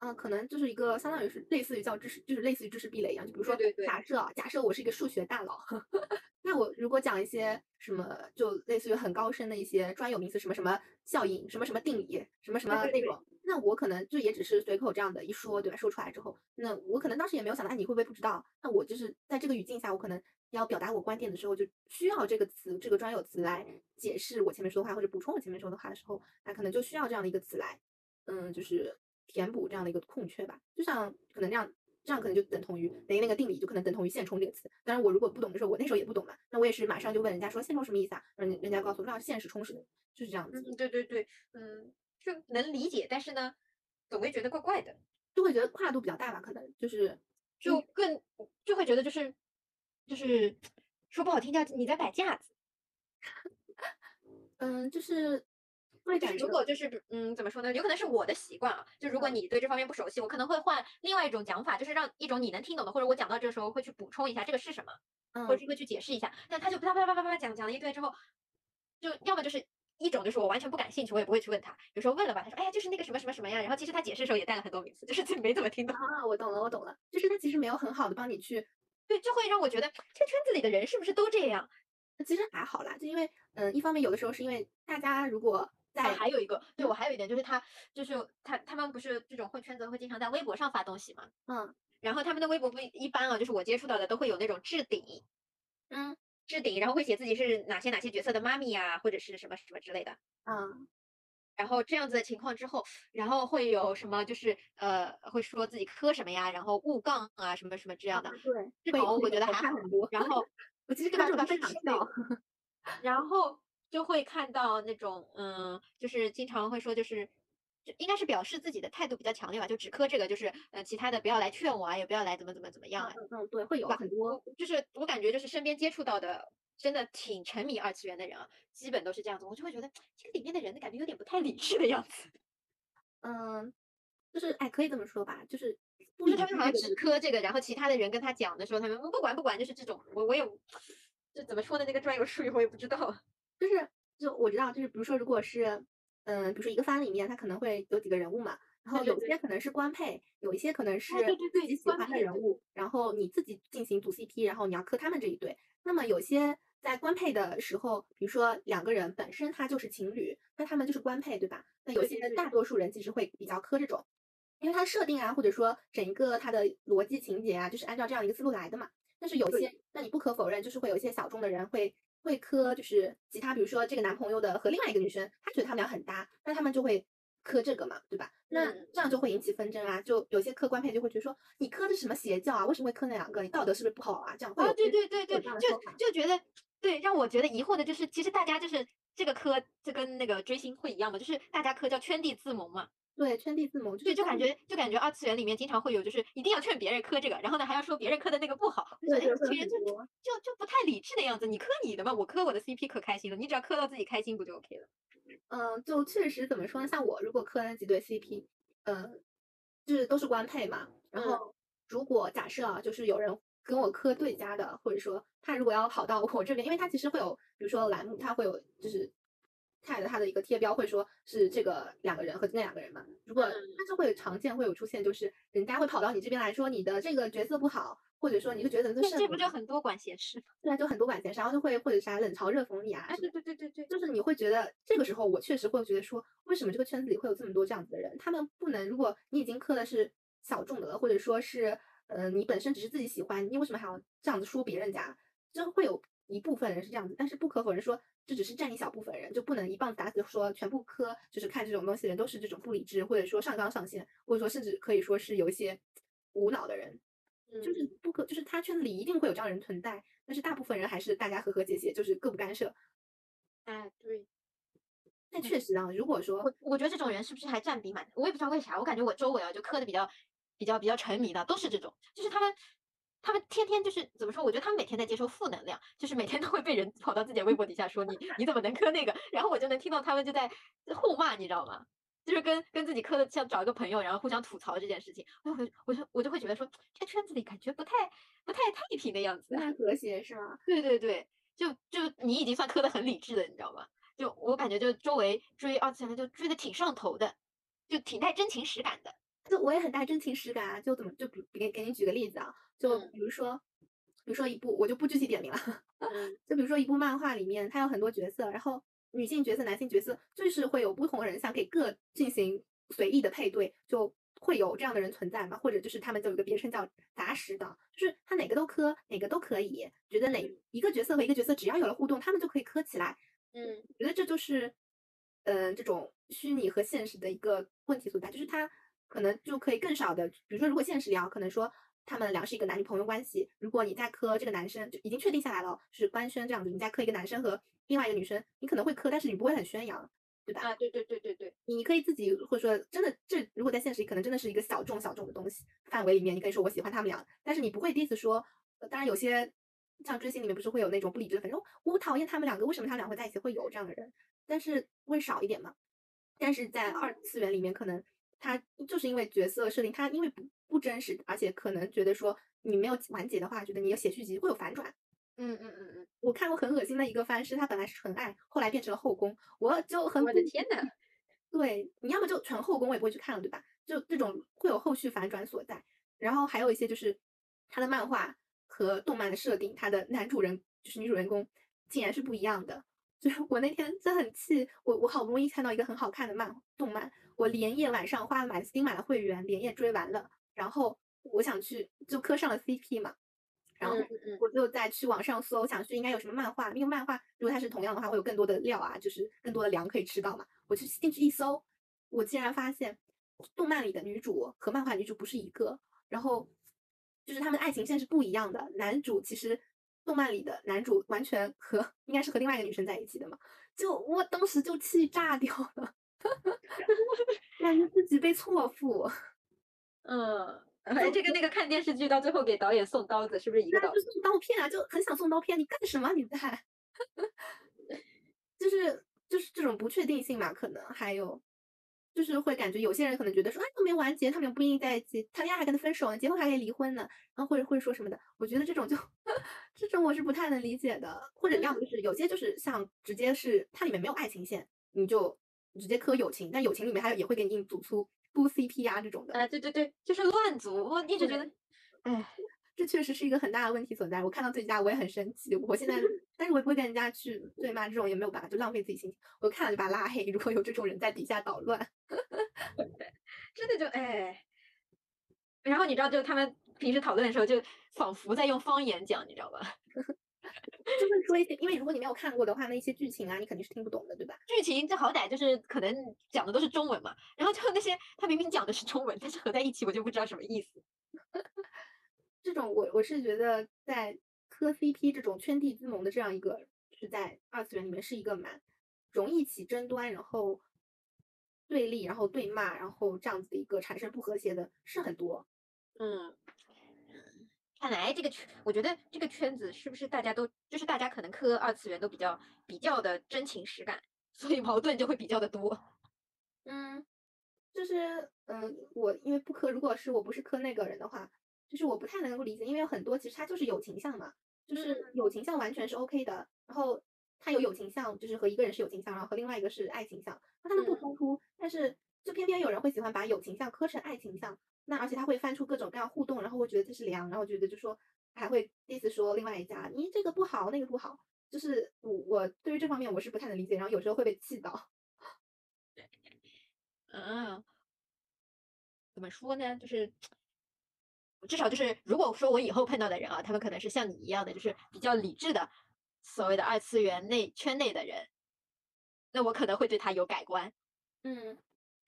嗯，可能就是一个相当于是类似于叫知识，就是类似于知识壁垒一样。就比如说，对对假设啊，假设我是一个数学大佬，那我如果讲一些什么，就类似于很高深的一些专有名词，什么什么效应，什么什么定理，什么什么那种，那我可能就也只是随口这样的一说，对吧？说出来之后，那我可能当时也没有想到，哎，你会不会不知道？那我就是在这个语境下，我可能要表达我观点的时候，就需要这个词，这个专有词来解释我前面说的话，或者补充我前面说的话的时候，那可能就需要这样的一个词来，嗯，就是填补这样的一个空缺吧。就像可能这样，这样可能就等同于等于那个定理，就可能等同于现充这个词。当然，我如果不懂的时候，我那时候也不懂嘛，那我也是马上就问人家说现充什么意思啊？人人家告诉我说啊现实充实的，就是这样子，嗯，对对对，嗯，就能理解，但是呢，总会觉得怪怪的，就会觉得跨度比较大吧，可能就是就更就会觉得就是就是说不好听叫你在摆架子。嗯，就是就是会感觉如果就是嗯怎么说呢？有可能是我的习惯啊。就如果嗯你对这方面不熟悉，我可能会换另外一种讲法，就是让一种你能听懂的，或者我讲到这个时候会去补充一下这个是什么，嗯或者是会去解释一下。但他就啪啪啪啪啪啪讲讲了一堆之后，就要么就是。一种就是我完全不感兴趣，我也不会去问他。有时候问了吧，他说：“哎呀，就是那个什么什么什么呀。”然后其实他解释的时候也带了很多名词，就是自己没怎么听懂。啊，我懂了，我懂了，就是他其实没有很好的帮你去，对，就会让我觉得这圈子里的人是不是都这样？其实还好啦，就因为嗯，一方面有的时候是因为大家如果在啊，还有一个，对我还有一点就是他，就是他他们不是这种混圈子会经常在微博上发东西嘛，嗯然后他们的微博不一般啊，就是我接触到的都会有那种置顶，嗯置顶，然后会写自己是哪些哪些角色的妈咪呀，或者是什么什么之类的。嗯然后这样子的情况之后，然后会有什么就是呃，会说自己磕什么呀，然后误杠啊什么什么这样的。对，这会种我觉得会还好很多，然后我其实对吧？对吧？看这种非常笑，然后就会看到那种，嗯，就是经常会说，就是就应该是表示自己的态度比较强烈吧，就只磕这个，就是呃，其他的不要来劝我啊，也不要来怎么怎么怎么样啊，嗯嗯，对，会有吧很多，就是我感觉就是身边接触到的，真的挺沉迷二次元的人啊，基本都是这样子，我就会觉得这个里面的人的感觉有点不太理智的样子，嗯，就是哎，可以这么说吧，就是不就是他们好像只磕这个，然后其他的人跟他讲的时候，他们不管不管，就是这种，我我也就怎么说的那个专有术语我也不知道。就是就我知道，就是比如说，如果是嗯，比如说一个番里面，它可能会有几个人物嘛，然后有些可能是官配，有一些可能是自己喜欢的人物，然后你自己进行组 CP，然后你要磕他们这一对。那么有些在官配的时候，比如说两个人本身他就是情侣，那他们就是官配，对吧？那有些大多数人其实会比较磕这种，因为它设定啊，或者说整一个它的逻辑情节啊，就是按照这样一个思路来的嘛。但是有些，那你不可否认，就是会有一些小众的人会会磕，就是其他，比如说这个男朋友的和另外一个女生，他觉得他们俩很搭，那他们就会磕这个嘛，对吧？那嗯这样就会引起纷争啊，就有些磕官配就会觉得说，你磕的是什么邪教啊？为什么会磕那两个？你道德是不是不好啊？这样会啊，对对对对，就就觉得对，让我觉得疑惑的就是，其实大家就是这个磕，这跟那个追星会一样嘛，就是大家磕叫圈地自萌嘛，对圈地自萌，就对，就感觉就感觉二次元里面经常会有，就是一定要劝别人磕这个，然后呢还要说别人磕的那个不好，就对觉得对会有哎这群人就就就不太理智的样子，你磕你的嘛，我磕我的 CP 可开心了，你只要磕到自己开心不就 OK 了？嗯，就确实怎么说呢？像我如果磕那几对 CP，嗯，就是都是官配嘛。然嗯后如果假设啊，就是有人跟我磕对家的，或者说他如果要跑到我这边，因为他其实会有，比如说栏目，他会有就是。Tag 他的一个贴标会说是这个两个人和那两个人嘛，如果嗯但是会有常见会有出现，就是人家会跑到你这边来说你的这个角色不好，或者说你这个角色这这不就很多管闲事吗？对啊，就很多管闲事，然后就会或者啥冷嘲热讽你啊哎，对对对对对，就是你会觉得这个时候，我确实会觉得说，为什么这个圈子里会有这么多这样子的人？他们不能，如果你已经磕的是小众的了，或者说是，呃，你本身只是自己喜欢，你为什么还要这样子说别人家？就会有一部分人是这样子，但是不可否认说，这只是占一小部分人，就不能一棒子打死说全部磕，就是看这种东西的人都是这种不理智，或者说上纲上线，或者说甚至可以说是有一些无脑的人。就是嗯不可，就是他圈子里一定会有这样的人存在，但是大部分人还是大家和和解解，就是各不干涉。哎对。但确实啊，如果说我我觉得这种人是不是还占比蛮？我也不知道为啥，我感觉我周围啊就磕的比较比较比较沉迷的都是这种，就是他们他们天天就是怎么说？我觉得他们每天在接受负能量，就是每天都会被人跑到自己的微博底下说你你怎么能磕那个，然后我就能听到他们就在互骂，你知道吗？就是跟跟自己磕的像找一个朋友，然后互相吐槽这件事情，我就我就我就会觉得说这圈子里感觉不太不太太平的样子不。太和谐是吗？对对对，就就你已经算磕的很理智的，你知道吗？就我感觉就周围追二次元的就追的挺上头的，就挺带真情实感的。就我也很带真情实感啊，就怎么就比给给你举个例子啊，就嗯。比如说，比如说一部我就不具体点名了，嗯。就比如说一部漫画里面，它有很多角色，然后女性角色、男性角色，就是会有不同人想给各进行随意的配对，就会有这样的人存在嘛，或者就是他们就有一个别称叫杂食党，就是他哪个都磕，哪个都可以，觉得哪嗯。一个角色和一个角色只要有了互动，他们就可以磕起来，嗯。我觉得这就是，嗯、这种虚拟和现实的一个问题所在，就是它可能就可以更少的，比如说如果现实里啊，可能说他们俩是一个男女朋友关系，如果你在磕这个男生，就已经确定下来了，是官宣这样子，你再磕一个男生和另外一个女生，你可能会磕，但是你不会很宣扬，对吧？啊，对对对对对，你可以自己或者说真的这如果在现实里可能真的是一个小众小众的东西范围里面，你可以说我喜欢他们俩，但是你不会第一次说，呃当然有些像追星里面不是会有那种不理智的粉丝，说我讨厌他们两个，为什么他们俩会在一起？会有这样的人，但是会少一点嘛。但是在二次元里面，可能他就是因为角色设定，他因为不不真实，而且可能觉得说你没有完结的话，觉得你要写续集会有反转。嗯嗯嗯嗯，我看过很恶心的一个番，是他本来是纯爱，后来变成了后宫，我就很我的天呐，对，你要么就纯后宫，我也不会去看了，对吧？就这种会有后续反转所在。然后还有一些就是他的漫画和动漫的设定，他的男主人就是女主人公竟然是不一样的。就是我那天真很气，我我好不容易看到一个很好看的漫动漫，我连夜晚上花了买新买了会员，连夜追完了，然后我想去就磕上了 CP 嘛。然后我就再去网上搜，想去应该有什么漫画，因为漫画如果它是同样的话，会有更多的料啊，就是更多的粮可以吃到嘛。我去进去一搜，我竟然发现动漫里的女主和漫画女主不是一个，然后就是他们的爱情线是不一样的。男主其实动漫里的男主完全和 应该是和另外一个女生在一起的嘛，就我当时就气炸掉了，感觉自己被错付。嗯。哎，这个那个看电视剧到最后给导演送刀子，是不是一个道理？就是刀片啊，就很想送刀片。你干什么？你在？就是就是这种不确定性嘛，可能还有就是会感觉有些人可能觉得说，哎，都没完结，他们也不一定在一起，谈恋爱还跟他分手呢，结婚还可以离婚呢，然后或者会说什么的。我觉得这种就这种我是不太能理解的。或者要么就是有些就是像直接是它里面没有爱情线，你就直接磕友情，但友情里面还有也会给你硬组出。不 CP 啊这种的，哎，对对对，就是乱组。我一直觉得，哎，这确实是一个很大的问题所在。我看到这家我也很生气。我现在，但是我也不会跟人家去对骂，这种也没有办法，就浪费自己心情。我看了就把他拉黑。如果有这种人在底下捣乱，真的就哎。然后你知道，就他们平时讨论的时候，就仿佛在用方言讲，你知道吧？就会说一些，因为如果你没有看过的话，那一些剧情啊，你肯定是听不懂的，对吧？剧情这好歹就是可能讲的都是中文嘛，然后就那些他明明讲的是中文，但是合在一起我就不知道什么意思。这种我我是觉得在磕 CP 这种圈地自萌的这样一个是在二次元里面是一个蛮容易起争端，然后对立，然后对骂，然后这样子的一个产生不和谐的是很多。嗯。看来这个圈，我觉得这个圈子是不是大家都就是大家可能磕二次元都比较比较的真情实感，所以矛盾就会比较的多。嗯，就是嗯，我因为不磕，如果是我不是磕那个人的话，就是我不太能够理解，因为有很多其实他就是友情向嘛，就是友情向完全是 OK 的，然后他有友情向，就是和一个人是友情向，然后和另外一个是爱情向，那他们不冲突，但是就偏偏有人会喜欢把友情像磕成爱情像。那而且他会翻出各种各样互动，然后会觉得这是凉，然后觉得就说还会意思说另外一家你这个不好那个不好，就是我我对于这方面我是不太能理解，然后有时候会被气到。嗯，怎么说呢？就是至少就是如果说我以后碰到的人啊，他们可能是像你一样的，就是比较理智的所谓的二次元内圈内的人，那我可能会对他有改观。嗯，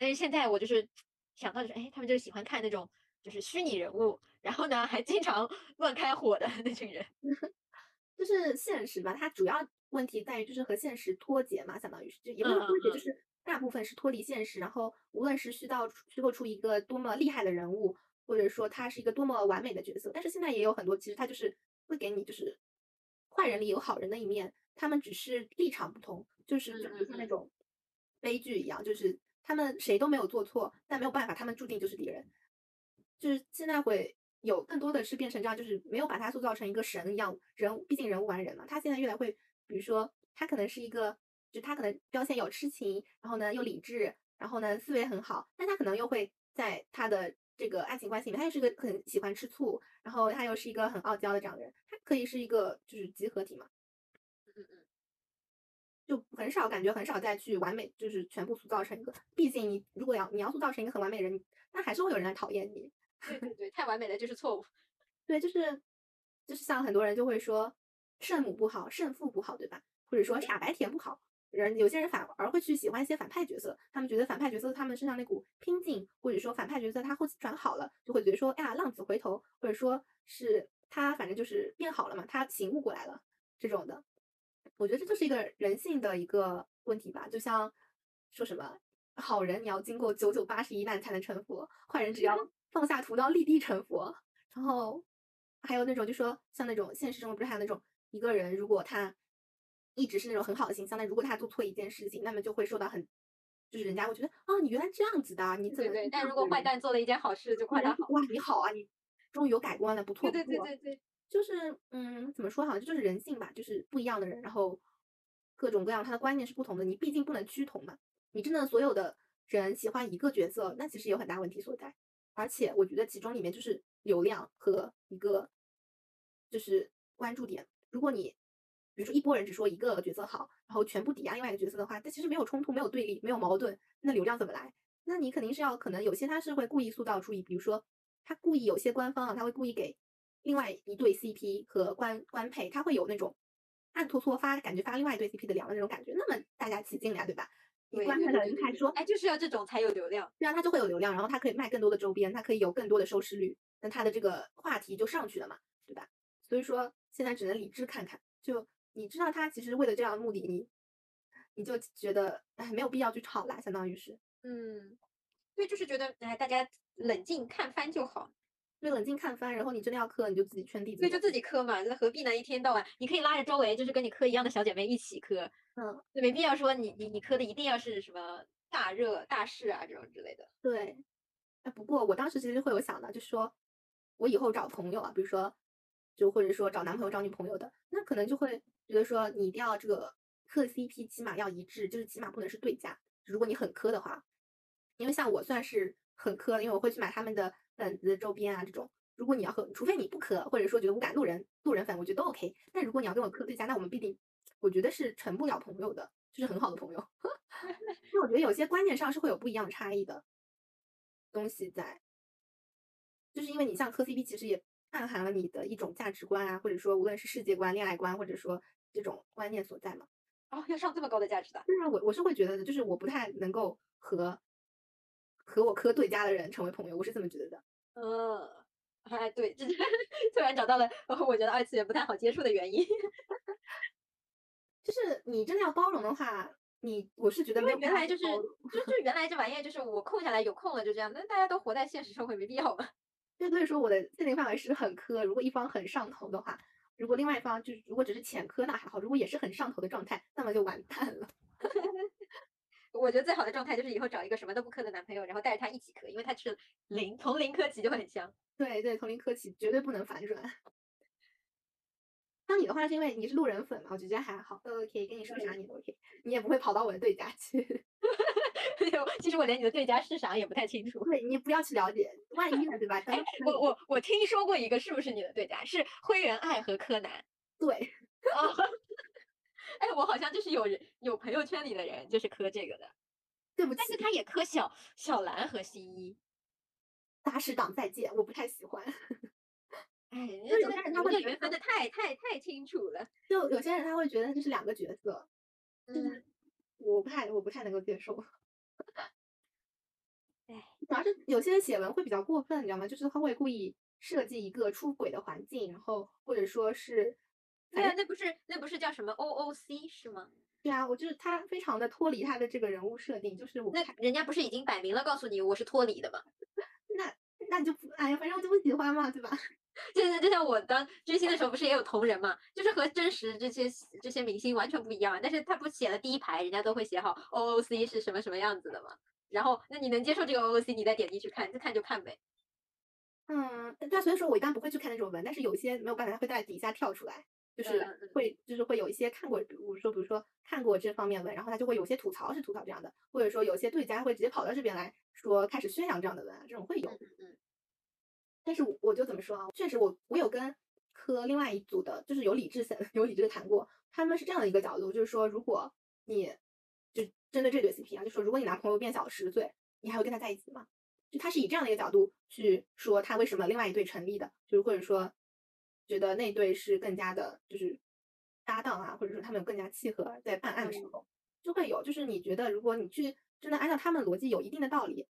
但是现在我就是。想到就是，哎，他们就是喜欢看那种就是虚拟人物，然后呢还经常乱开火的那群人，就是现实吧。它主要问题在于就是和现实脱节嘛，相当于是，就也不是脱节，就是大部分是脱离现实。然后无论是虚造虚构出一个多么厉害的人物，或者说他是一个多么完美的角色，但是现在也有很多其实他就是会给你就是坏人里有好人的一面，他们只是立场不同，就是就比如说那种悲剧一样，就是。他们谁都没有做错，但没有办法，他们注定就是敌人。就是现在会有更多的是变成这样，就是没有把他塑造成一个神一样人，毕竟人无完人嘛。他现在越来会，比如说他可能是一个，就他可能标签有痴情，然后呢又理智，然后呢思维很好，但他可能又会在他的这个爱情关系里面，他又是一个很喜欢吃醋，然后他又是一个很傲娇的这样的人，他可以是一个就是集合体嘛。嗯嗯嗯就很少感觉很少再去完美，就是全部塑造成一个。毕竟你如果要你要塑造成一个很完美的人，那还是会有人来讨厌你。对对对，太完美了就是错误。对，就是就是像很多人就会说圣母不好，圣父不好，对吧？或者说傻白甜不好。人有些人反而会去喜欢一些反派角色，他们觉得反派角色他们身上那股拼劲，或者说反派角色他后期转好了，就会觉得说哎呀浪子回头，或者说是他反正就是变好了嘛，他醒悟过来了这种的。我觉得这就是一个人性的一个问题吧，就像说什么好人你要经过九九八十一难才能成佛，坏人只要 放下屠刀立地成佛。然后还有那种就说像那种现实中不是还有那种一个人如果他一直是那种很好的形象，但如果他做错一件事情，那么就会受到很就是人家会觉得啊，你原来这样子的，你怎么对对。但如果坏蛋做了一件好事，就夸他好。哇，你好啊，你终于有改观了，不错对不错。对对对对。就是嗯，怎么说好，这就是人性吧，就是不一样的人，然后各种各样，他的观念是不同的，你毕竟不能趋同嘛。你真的所有的人喜欢一个角色，那其实有很大问题所在。而且我觉得其中里面就是流量和一个就是关注点。如果你比如说一波人只说一个角色好，然后全部抵押另外一个角色的话，这其实没有冲突，没有对立，没有矛盾，那流量怎么来？那你肯定是要可能有些他是会故意塑造出一，比如说他故意有些官方啊，他会故意给另外一对 CP 和官官配，他会有那种暗搓搓发感觉发另外一对 CP 的粮的那种感觉，那么大家起劲了呀，对吧？你对官配对对对的人还说，哎，就是要这种才有流量。这样他就会有流量，然后他可以卖更多的周边，他可以有更多的收视率，那他的这个话题就上去了嘛，对吧？所以说现在只能理智看看，就你知道他其实为了这样的目的，你你就觉得哎没有必要去吵啦，相当于是嗯，对，就是觉得哎，大家冷静看番就好。就冷静看番，然后你真的要磕，你就自己圈地自对，就。自己磕嘛，那何必呢？一天到晚，你可以拉着周围就是跟你磕一样的小姐妹一起磕，嗯，就没必要说你你你磕的一定要是什么大热大事啊这种之类的。对。哎，不过我当时其实会有想到，就是说我以后找朋友啊，比如说就或者说找男朋友找女朋友的，那可能就会觉得说你一定要这个磕 CP 起码要一致，就是起码不能是对家。如果你很磕的话，因为像我算是很磕，因为我会去买他们的本子、周边啊这种。如果你要和，除非你不磕，或者说觉得无感路人路人粉，我觉得都 OK。但如果你要跟我磕对家，那我们必定，我觉得是成不了朋友的，就是很好的朋友。因为我觉得有些观念上是会有不一样的差异的东西在，就是因为你像磕 CP，其实也暗含了你的一种价值观啊，或者说无论是世界观、恋爱观，或者说这种观念所在嘛。哦，要上这么高的价值的。对啊，我我是会觉得的，就是我不太能够和和我磕对家的人成为朋友，我是这么觉得的。嗯，哎，对，这 突然找到了我觉得二次元不太好接触的原因。就是你真的要包容的话，你我是觉得没有原来就是就就原来这玩意儿就是我空下来有空了就这样，那大家都活在现实社会，没必要嘛。对，所以说我的限定范围是很磕，如果一方很上头的话，如果另外一方就是如果只是浅磕那还好，如果也是很上头的状态，那么就完蛋了。我觉得最好的状态就是以后找一个什么都不磕的男朋友，然后带着他一起磕，因为他是零，从零磕起就会很香。对对，从零磕起绝对不能反转。像你的话是因为你是路人粉嘛，我觉得还好，都 OK，跟你说啥你都 OK，你也不会跑到我的对家去。其实我连你的对家是啥也不太清楚。对你不要去了解，万一呢，对吧？哎，我我我听说过一个，是不是你的对家？是灰原爱和柯南。对，哦，哎，我好像就是有人有朋友圈里的人就是磕这个的，对不起但是，他也磕小小兰和新一。大师党再见，我不太喜欢。哎，人就有些人他会觉得分的太太太清楚了。就有些人他会觉得这是两个角色，就是嗯，我不太我不太能够接受。哎，主要是有些写文会比较过分，你知道吗？就是他会故意设计一个出轨的环境，然后或者说是，对啊，那不是那不是叫什么 OOC 是吗？对啊，我就是他非常的脱离他的这个人物设定，就是我那人家不是已经摆明了告诉你我是脱离的吗？那那你就不哎呀，反正我就不喜欢嘛，对吧？就是就像我当追星的时候，不是也有同人嘛，就是和真实这些这些明星完全不一样，但是他不写了第一排，人家都会写好 OOC 是什么什么样子的嘛。然后，那你能接受这个 OOC，你再点进去看，就看就看呗。嗯，对啊，所以说我一般不会去看那种文，但是有些没有办法，它会在底下跳出来，就是会就是会有一些看过，比如说比如说看过这方面文，然后他就会有些吐槽是吐槽这样的，或者说有些对家会直接跑到这边来说开始宣扬这样的文啊，这种会有。嗯嗯但是我我就怎么说啊？确实我我有跟科另外一组的，就是有理智粉有理智的谈过，他们是这样的一个角度，就是说如果你就针对这对 CP 啊，就说如果你男朋友变小十岁，你还会跟他在一起吗？就他是以这样的一个角度去说他为什么另外一对成立的，就是或者说觉得那对是更加的，就是搭档啊，或者说他们有更加契合，在办案的时候就会有，就是你觉得如果你去真的按照他们逻辑有一定的道理，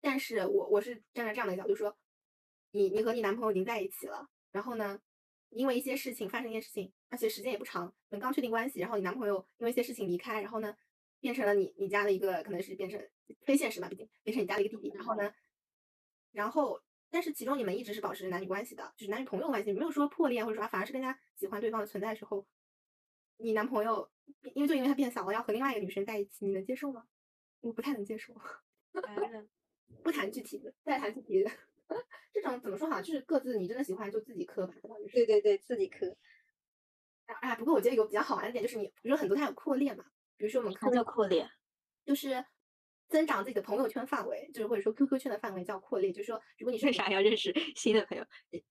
但是我我是站在这样的角度说，你你和你男朋友已经在一起了，然后呢，因为一些事情发生一件事情，而且时间也不长，可能刚确定关系，然后你男朋友因为一些事情离开，然后呢，变成了你你家的一个可能是变成非现实嘛，毕竟变成你家的一个弟弟，然后呢，然后但是其中你们一直是保持男女关系的，就是男女朋友关系，没有说破裂，或者说反而是更加喜欢对方的存在的时候，你男朋友因为就因为他变小了要和另外一个女生在一起，你能接受吗？我不太能接受。啊 不谈具体的，再谈具体的。这种怎么说好，就是各自你真的喜欢就自己磕吧，相当于是。对对对，自己磕。哎，不过我觉得有比较好玩的点就是你，比如说很多他有扩列嘛，比如说我们看叫扩列。就是增长自己的朋友圈范围，就是或者说 QQ 圈的范围叫扩列，就是说如果你是为啥要认识新的朋友？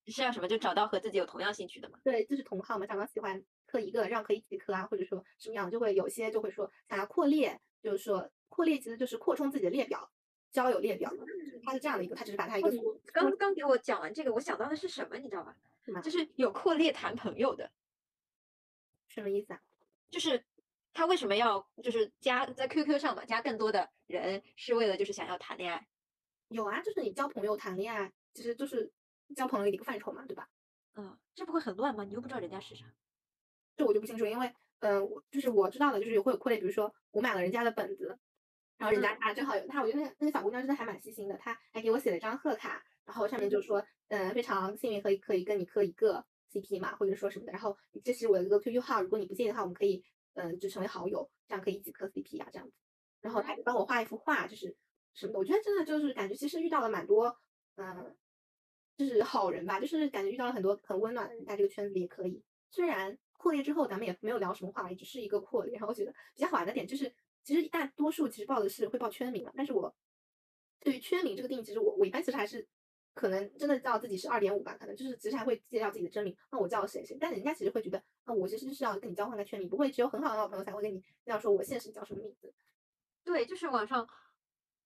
是要什么？就找到和自己有同样兴趣的嘛？对，就是同号嘛，找到喜欢磕一个，让可以一起磕啊，或者说什么样，就会有些就会说想要扩列，就是说扩列其实就是扩充自己的列表，交友列表，它是这样的一个，它只是把它一个缩刚刚给我讲完这个，我想到的是什么，你知道吧？什么就是有扩列谈朋友的，什么意思啊？就是他为什么要就是加在 QQ 上嘛，加更多的人是为了就是想要谈恋爱。有啊，就是你交朋友谈恋爱，其实就是交朋友的一个范畴嘛，对吧？嗯，这不会很乱吗？你又不知道人家是啥。这我就不清楚，因为嗯、呃我就是我知道的，就是会有扩列，比如说我买了人家的本子，然后人家啊正好有他，我觉得那个那个小姑娘真的还蛮细心的，她还给我写了张贺卡，然后上面就说嗯、非常幸运可以可以跟你磕一个 CP 嘛，或者说什么的，然后这是我的一个 QQ 号，如果你不介意的话，我们可以嗯、就成为好友，这样可以一起磕 CP 啊这样子，然后他还帮我画一幅画，就是什么的，我觉得真的就是感觉其实遇到了蛮多嗯、就是好人吧，就是感觉遇到了很多很温暖的人，在这个圈子里也可以。虽然扩列之后咱们也没有聊什么话，也只是一个扩列，然后我觉得比较好玩的点就是，其实大多数其实报的是会报圈名嘛，但是我对于圈名这个定义，其实我我一般其实还是可能真的叫自己是二点五吧，可能就是其实还会介绍自己的真名，那我叫谁谁，但人家其实会觉得，那我其实是要跟你交换个圈名，不会只有很好很好的朋友才会跟你这样说我现实叫什么名字。对，就是网上，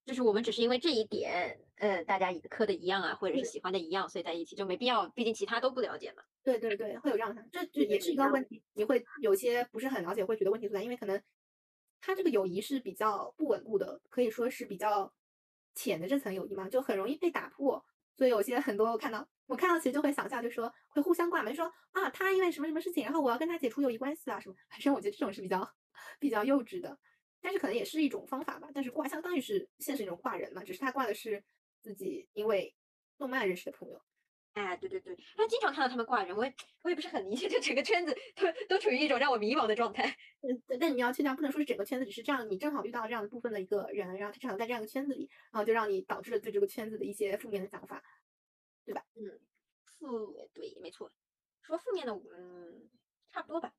就是我们只是因为这一点，呃，大家磕的一样啊，或者是喜欢的一样，所以在一起就没必要，毕竟其他都不了解嘛。对对对，会有这样的，这就也是一个问题。你会有些不是很了解，会觉得问题所在，因为可能他这个友谊是比较不稳固的，可以说是比较浅的这层友谊嘛，就很容易被打破。所以有些很多我看到，我看到其实就会想笑，就说会互相挂嘛，就说啊，他因为什么什么事情，然后我要跟他解除友谊关系啊什么。反正我觉得这种是比较比较幼稚的，但是可能也是一种方法吧。但是挂相当于是现实一种挂人嘛，只是他挂的是自己因为动漫认识的朋友。哎，对对对，但经常看到他们挂人，我也我也不是很理解，就整个圈子都都处于一种让我迷茫的状态。嗯，但但你要去掉，不能说是整个圈子，只是这样，你正好遇到了这样的部分的一个人，然后他正好在这样一个圈子里，然后就让你导致了对这个圈子的一些负面的想法。对吧？嗯负对，没错。说负面的，嗯，差不多吧。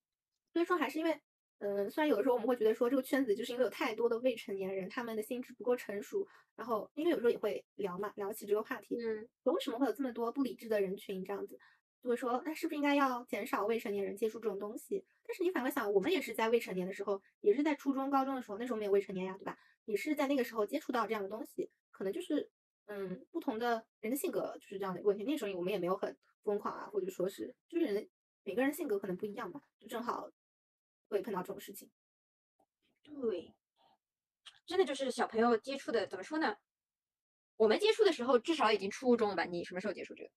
所以说还是因为，嗯、虽然有的时候我们会觉得说这个圈子就是因为有太多的未成年人，他们的心智不够成熟，然后因为有时候也会聊嘛，聊起这个话题，嗯，为什么会有这么多不理智的人群这样子，就会说，那是不是应该要减少未成年人接触这种东西？但是你反过想，我们也是在未成年的时候，也是在初中、高中的时候，那时候没有未成年呀，对吧？也是在那个时候接触到这样的东西，可能就是，嗯，不同的人的性格就是这样的一个问题。那时候我们也没有很疯狂啊，或者说是，就是人每个人性格可能不一样吧，就正好会碰到这种事情。对，真的就是小朋友接触的，怎么说呢？我们接触的时候至少已经初中了吧？你什么时候接触这个？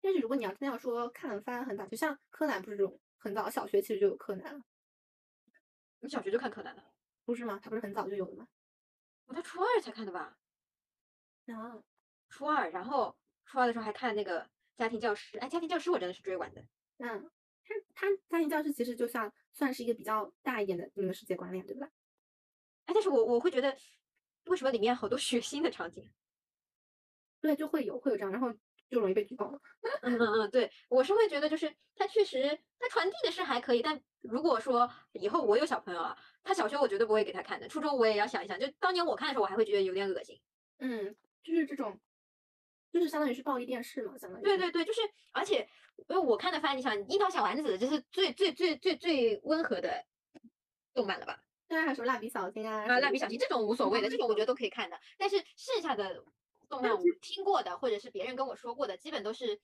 但是如果你要真要说看番很早，就像柯南不是这种很早，小学其实就有柯南了，你小学就看柯南了？不是吗？他不是很早就有的吗？我到初二才看的吧？啊，初二，然后初二的时候还看那个家庭教师，哎，家庭教师我真的是追完的。嗯，他他家庭教师其实就像算是一个比较大一点的那个世界观念，对吧？哎，但是我我会觉得，为什么里面好多血腥的场景？对，就会有会有这样，然后就容易被举报了。嗯嗯嗯，对，我是会觉得就是他确实他传递的是还可以，但如果说以后我有小朋友啊，他小学我绝对不会给他看的，初中我也要想一想，就当年我看的时候我还会觉得有点恶心。嗯，就是这种，就是相当于是暴力电视嘛，相当于对对对，就是而且因为我看的番，你想《樱桃小丸子》就是最最最最最温和的动漫了吧？当然还有什么蜡笔小新啊，啊，蜡笔小新这种无所谓的，这种我觉得都可以看的。但是剩下的动漫我听过的，或者是别人跟我说过的，基本都是，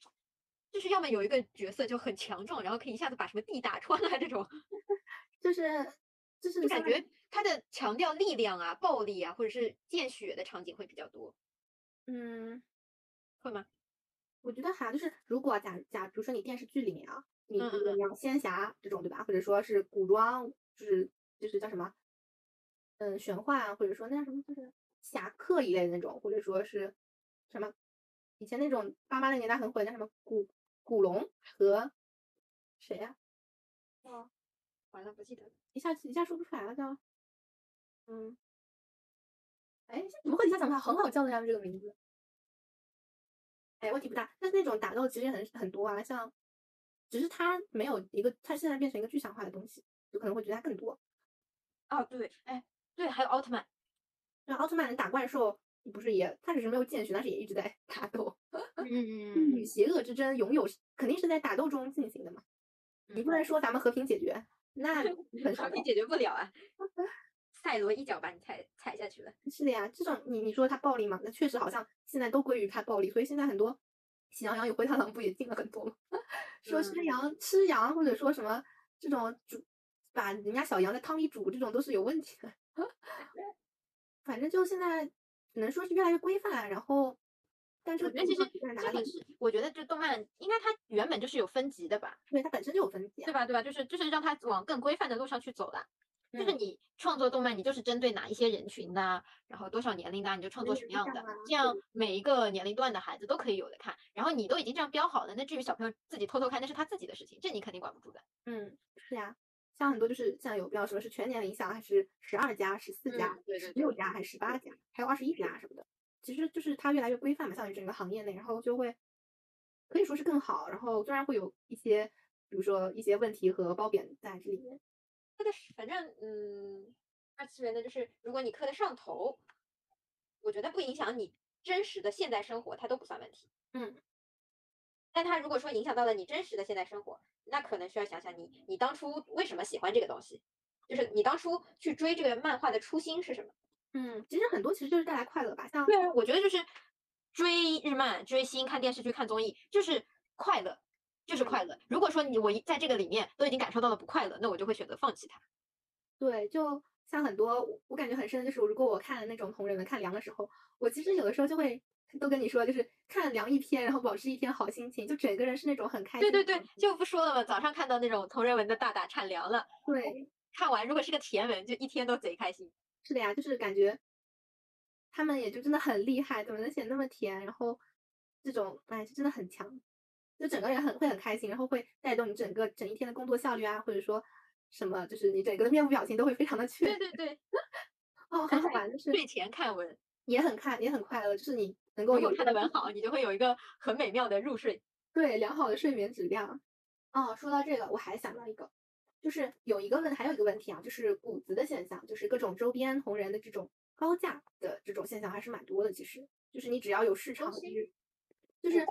就是要么有一个角色就很强壮，然后可以一下子把什么地打穿啊这种，就是就是就感觉它的强调力量啊、暴力啊，或者是见血的场景会比较多，嗯，会吗？我觉得哈，就是如果假假比如说你电视剧里面啊，你你要仙侠这种对吧，或者说是古装，就是就是叫什么，嗯，玄幻，或者说那叫什么，就是侠客一类的那种，或者说是什么，以前那种爸妈那年代很火的叫什么古古龙和谁呀、哦，完了不记得了。一下一下说不出来了叫，嗯，哎，怎么会一下想出来很好叫的呀，这个名字。哎，问题不大，但是那种打斗其实也很很多啊，像，只是它没有一个，它现在变成一个具象化的东西，就可能会觉得它更多。哦，对，哎，对，还有奥特曼，那奥特曼打怪兽不是也，他只是没有见血，但是也一直在 打斗。嗯嗯 与邪恶之争拥有肯定是在打斗中进行的嘛，你不能说咱们和平解决，那 很少和平解决不了啊。赛罗一脚把你踩踩下去了。是的呀，这种你你说他暴力嘛？那确实好像现在都归于他暴力，所以现在很多喜羊羊与灰太狼不也进了很多吗？说吃羊吃羊或者说什么这种煮把人家小羊在汤里煮这种都是有问题的。反正就现在只能说是越来越规范，然后但是我觉得其实这个是我觉得这动漫应该它原本就是有分级的吧？对，它本身就有分级，对吧？对吧？就是就是让它往更规范的路上去走的。就是你创作动漫，你就是针对哪一些人群的，然后多少年龄的，你就创作什么样的，这样每一个年龄段的孩子都可以有的看。然后你都已经这样标好了，那至于小朋友自己偷偷看，那是他自己的事情，这你肯定管不住的。嗯，是呀，像很多就是像有标什么是全年龄向，还是十二加、十四加、十六加，还是十八加，还有二十一加什么的，其实就是它越来越规范嘛，像于整个行业内，然后就会可以说是更好。然后虽然会有一些，比如说一些问题和褒贬在这里面。刻的，反正嗯，二次元的就是如果你磕得上头，我觉得不影响你真实的现代生活，它都不算问题。嗯，但它如果说影响到了你真实的现代生活，那可能需要想想你你当初为什么喜欢这个东西，就是你当初去追这个漫画的初心是什么？嗯，其实很多其实就是带来快乐吧，像对啊，我觉得就是追日漫、追星、看电视剧、看综艺，就是快乐。就是快乐。如果说你我在这个里面都已经感受到了不快乐，那我就会选择放弃它。对，就像很多我感觉很深的就是，如果我看那种同人文看凉的时候，我其实有的时候就会都跟你说，就是看凉一篇，然后保持一天好心情，就整个人是那种很开心。对对对，就不说了嘛。早上看到那种同人文的大大产凉了，对，看完如果是个甜文，就一天都贼开心。是的呀，就是感觉他们也就真的很厉害，怎么能写那么甜？然后这种哎，就真的很强。就整个人很会很开心，然后会带动你整个整一天的工作效率啊，或者说什么，就是你整个的面部表情都会非常的确。对对对，哦，很好玩，就是睡前看文也很看也很快乐，就是你能够有看的文好，你就会有一个很美妙的入睡。对，良好的睡眠质量。哦，说到这个，我还想到一个，就是有一个问，还有一个问题啊，就是谷子的现象，就是各种周边同人的这种高价的这种现象还是蛮多的。其实，就是你只要有市场，就是就是。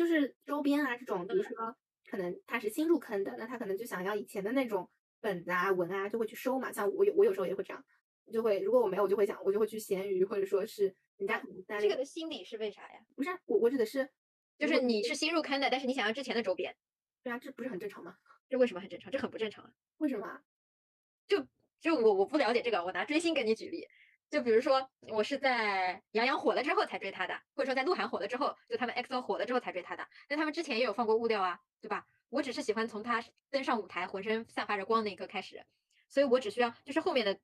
就是周边啊，这种，比如说，可能他是新入坑的，那他可能就想要以前的那种本子啊、文啊，就会去收嘛。像我有，我有时候也会这样，就会，如果我没有，我就会想，我就会去闲鱼，或者说是人家这个的心理是为啥呀？不是，我我指的是，就是你是新入坑的，但是你想要之前的周边。对啊，这不是很正常吗？这为什么很正常？这很不正常啊！为什么？就就我我不了解这个，我拿追星给你举例。就比如说，我是在杨洋火了之后才追他的，或者说在鹿晗火了之后，就他们 XO 火了之后才追他的。那他们之前也有放过物料啊，对吧？我只是喜欢从他登上舞台，浑身散发着光那一刻开始，所以我只需要就是后面的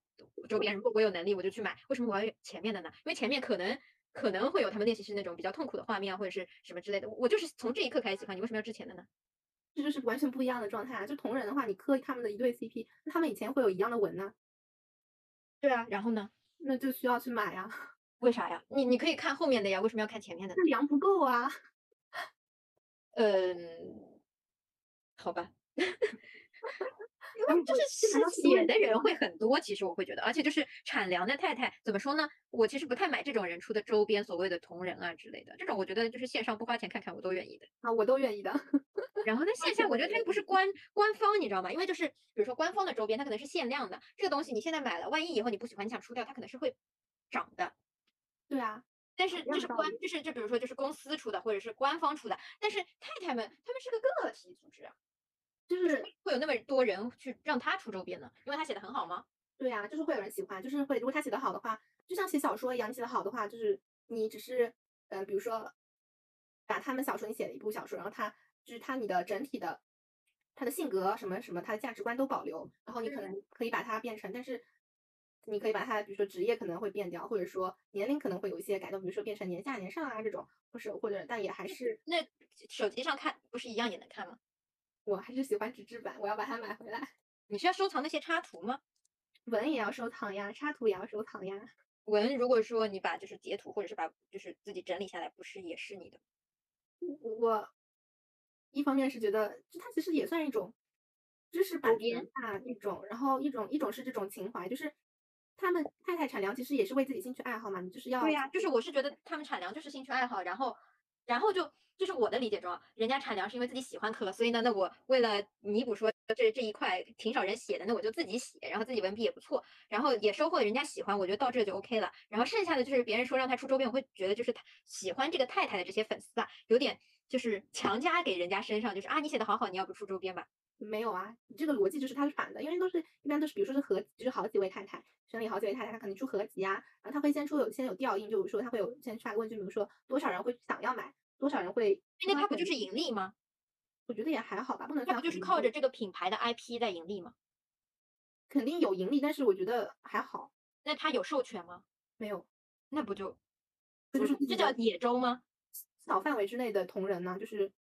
周边，如果我有能力我就去买。为什么我要前面的呢？因为前面可能可能会有他们练习室那种比较痛苦的画面啊，或者是什么之类的。我就是从这一刻开始喜欢你，为什么要之前的呢？这就是完全不一样的状态啊！就同人的话，你磕他们的一对 CP，那他们以前会有一样的文呢？对啊，然后呢？那就需要去买呀？为啥呀？你你可以看后面的呀，为什么要看前面的？那量不够啊。嗯，好吧。就是写的人会很多，其实我会觉得，而且就是产粮的太太怎么说呢？我其实不太买这种人出的周边，所谓的同人啊之类的，这种我觉得就是线上不花钱看看我都愿意的啊，我都愿意的。然后那线下我觉得它又不是官官方，你知道吗？因为就是比如说官方的周边，它可能是限量的，这个东西你现在买了，万一以后你不喜欢，你想出掉，它可能是会涨的。对啊，但是这是官，就是就比如说就是公司出的或者是官方出的，但是太太们他们是个个体组织啊。就是会有那么多人去让他出周边呢？因为他写的很好吗？对呀，就是会有人喜欢，就是会如果他写的好的话，就像写小说一样，你写的好的话，就是你只是嗯，比如说把他们小说你写了一部小说，然后他就是他你的整体的他的性格什么什么他的价值观都保留，然后你可能可以把它变成，但是你可以把它比如说职业可能会变掉，或者说年龄可能会有一些改动，比如说变成年下年上啊这种，或是或者但也还是那手机上看不是一样也能看吗？我还是喜欢纸质版，我要把它买回来。你需要收藏那些插图吗？文也要收藏呀，插图也要收藏呀。文如果说你把就是截图或者是把就是自己整理下来，不是也是你的？我我一方面是觉得，就它其实也算一种知识版边权吧一种，然后一种一种是这种情怀，就是他们太太产粮其实也是为自己兴趣爱好嘛，你就是要对呀、就是我是觉得他们产粮就是兴趣爱好，然后然后就就是我的理解中，人家产粮是因为自己喜欢刻，所以呢，那我为了弥补说这这一块挺少人写的，那我就自己写，然后自己文笔也不错，然后也收获了人家喜欢，我觉得到这就 OK 了。然后剩下的就是别人说让他出周边，我会觉得就是他喜欢这个太太的这些粉丝啊，有点就是强加给人家身上，就是啊你写的好好，你要不出周边吧？没有啊，你这个逻辑就是它是反的，因为都是一般都是比如说是合，就是好几位太太，圈里好几位太太，她可能出合集啊，然后他会先出有先有调印，就是说他会有先发个问卷，比如说多少人会想要买，多少人会，那他不就是盈利吗？我觉得也还好吧，不能算他不就是靠着这个品牌的 IP 在盈利吗？肯定有盈利，但是我觉得还好，那他有授权吗？没有，那不就这就是这叫野周吗？小范围之内的同人呢，就是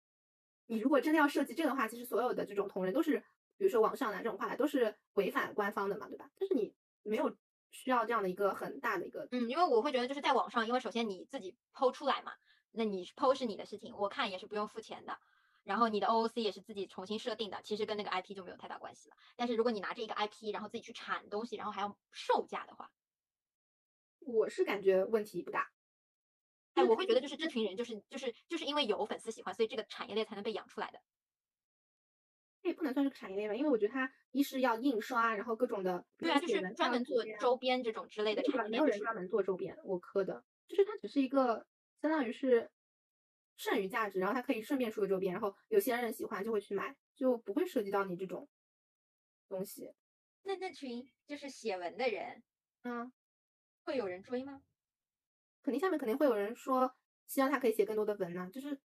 你如果真的要设计这个的话，其实所有的这种同人都是，比如说网上拿这种话来都是违反官方的嘛，对吧？但是你没有需要这样的一个很大的一个，嗯，因为我会觉得就是在网上，因为首先你自己剖出来嘛，那你剖是你的事情，我看也是不用付钱的。然后你的 OOC 也是自己重新设定的，其实跟那个 IP 就没有太大关系了。但是如果你拿着一个 IP，然后自己去产东西，然后还要售价的话，我是感觉问题不大。哎，我会觉得就是这群人就是就是就是因为有粉丝喜欢，所以这个产业链才能被养出来的。这也不能算是个产业链吧，因为我觉得它一是要印刷，然后各种的对啊，就是专门做周边这种之类的产业链，没有就是人专门做周边，我磕的，就是它只是一个相当于是剩余价值，然后它可以顺便出个周边，然后有些人喜欢就会去买，就不会涉及到你这种东西。那那群就是写文的人，嗯，会有人追吗？肯定下面肯定会有人说，希望他可以写更多的文呢、就是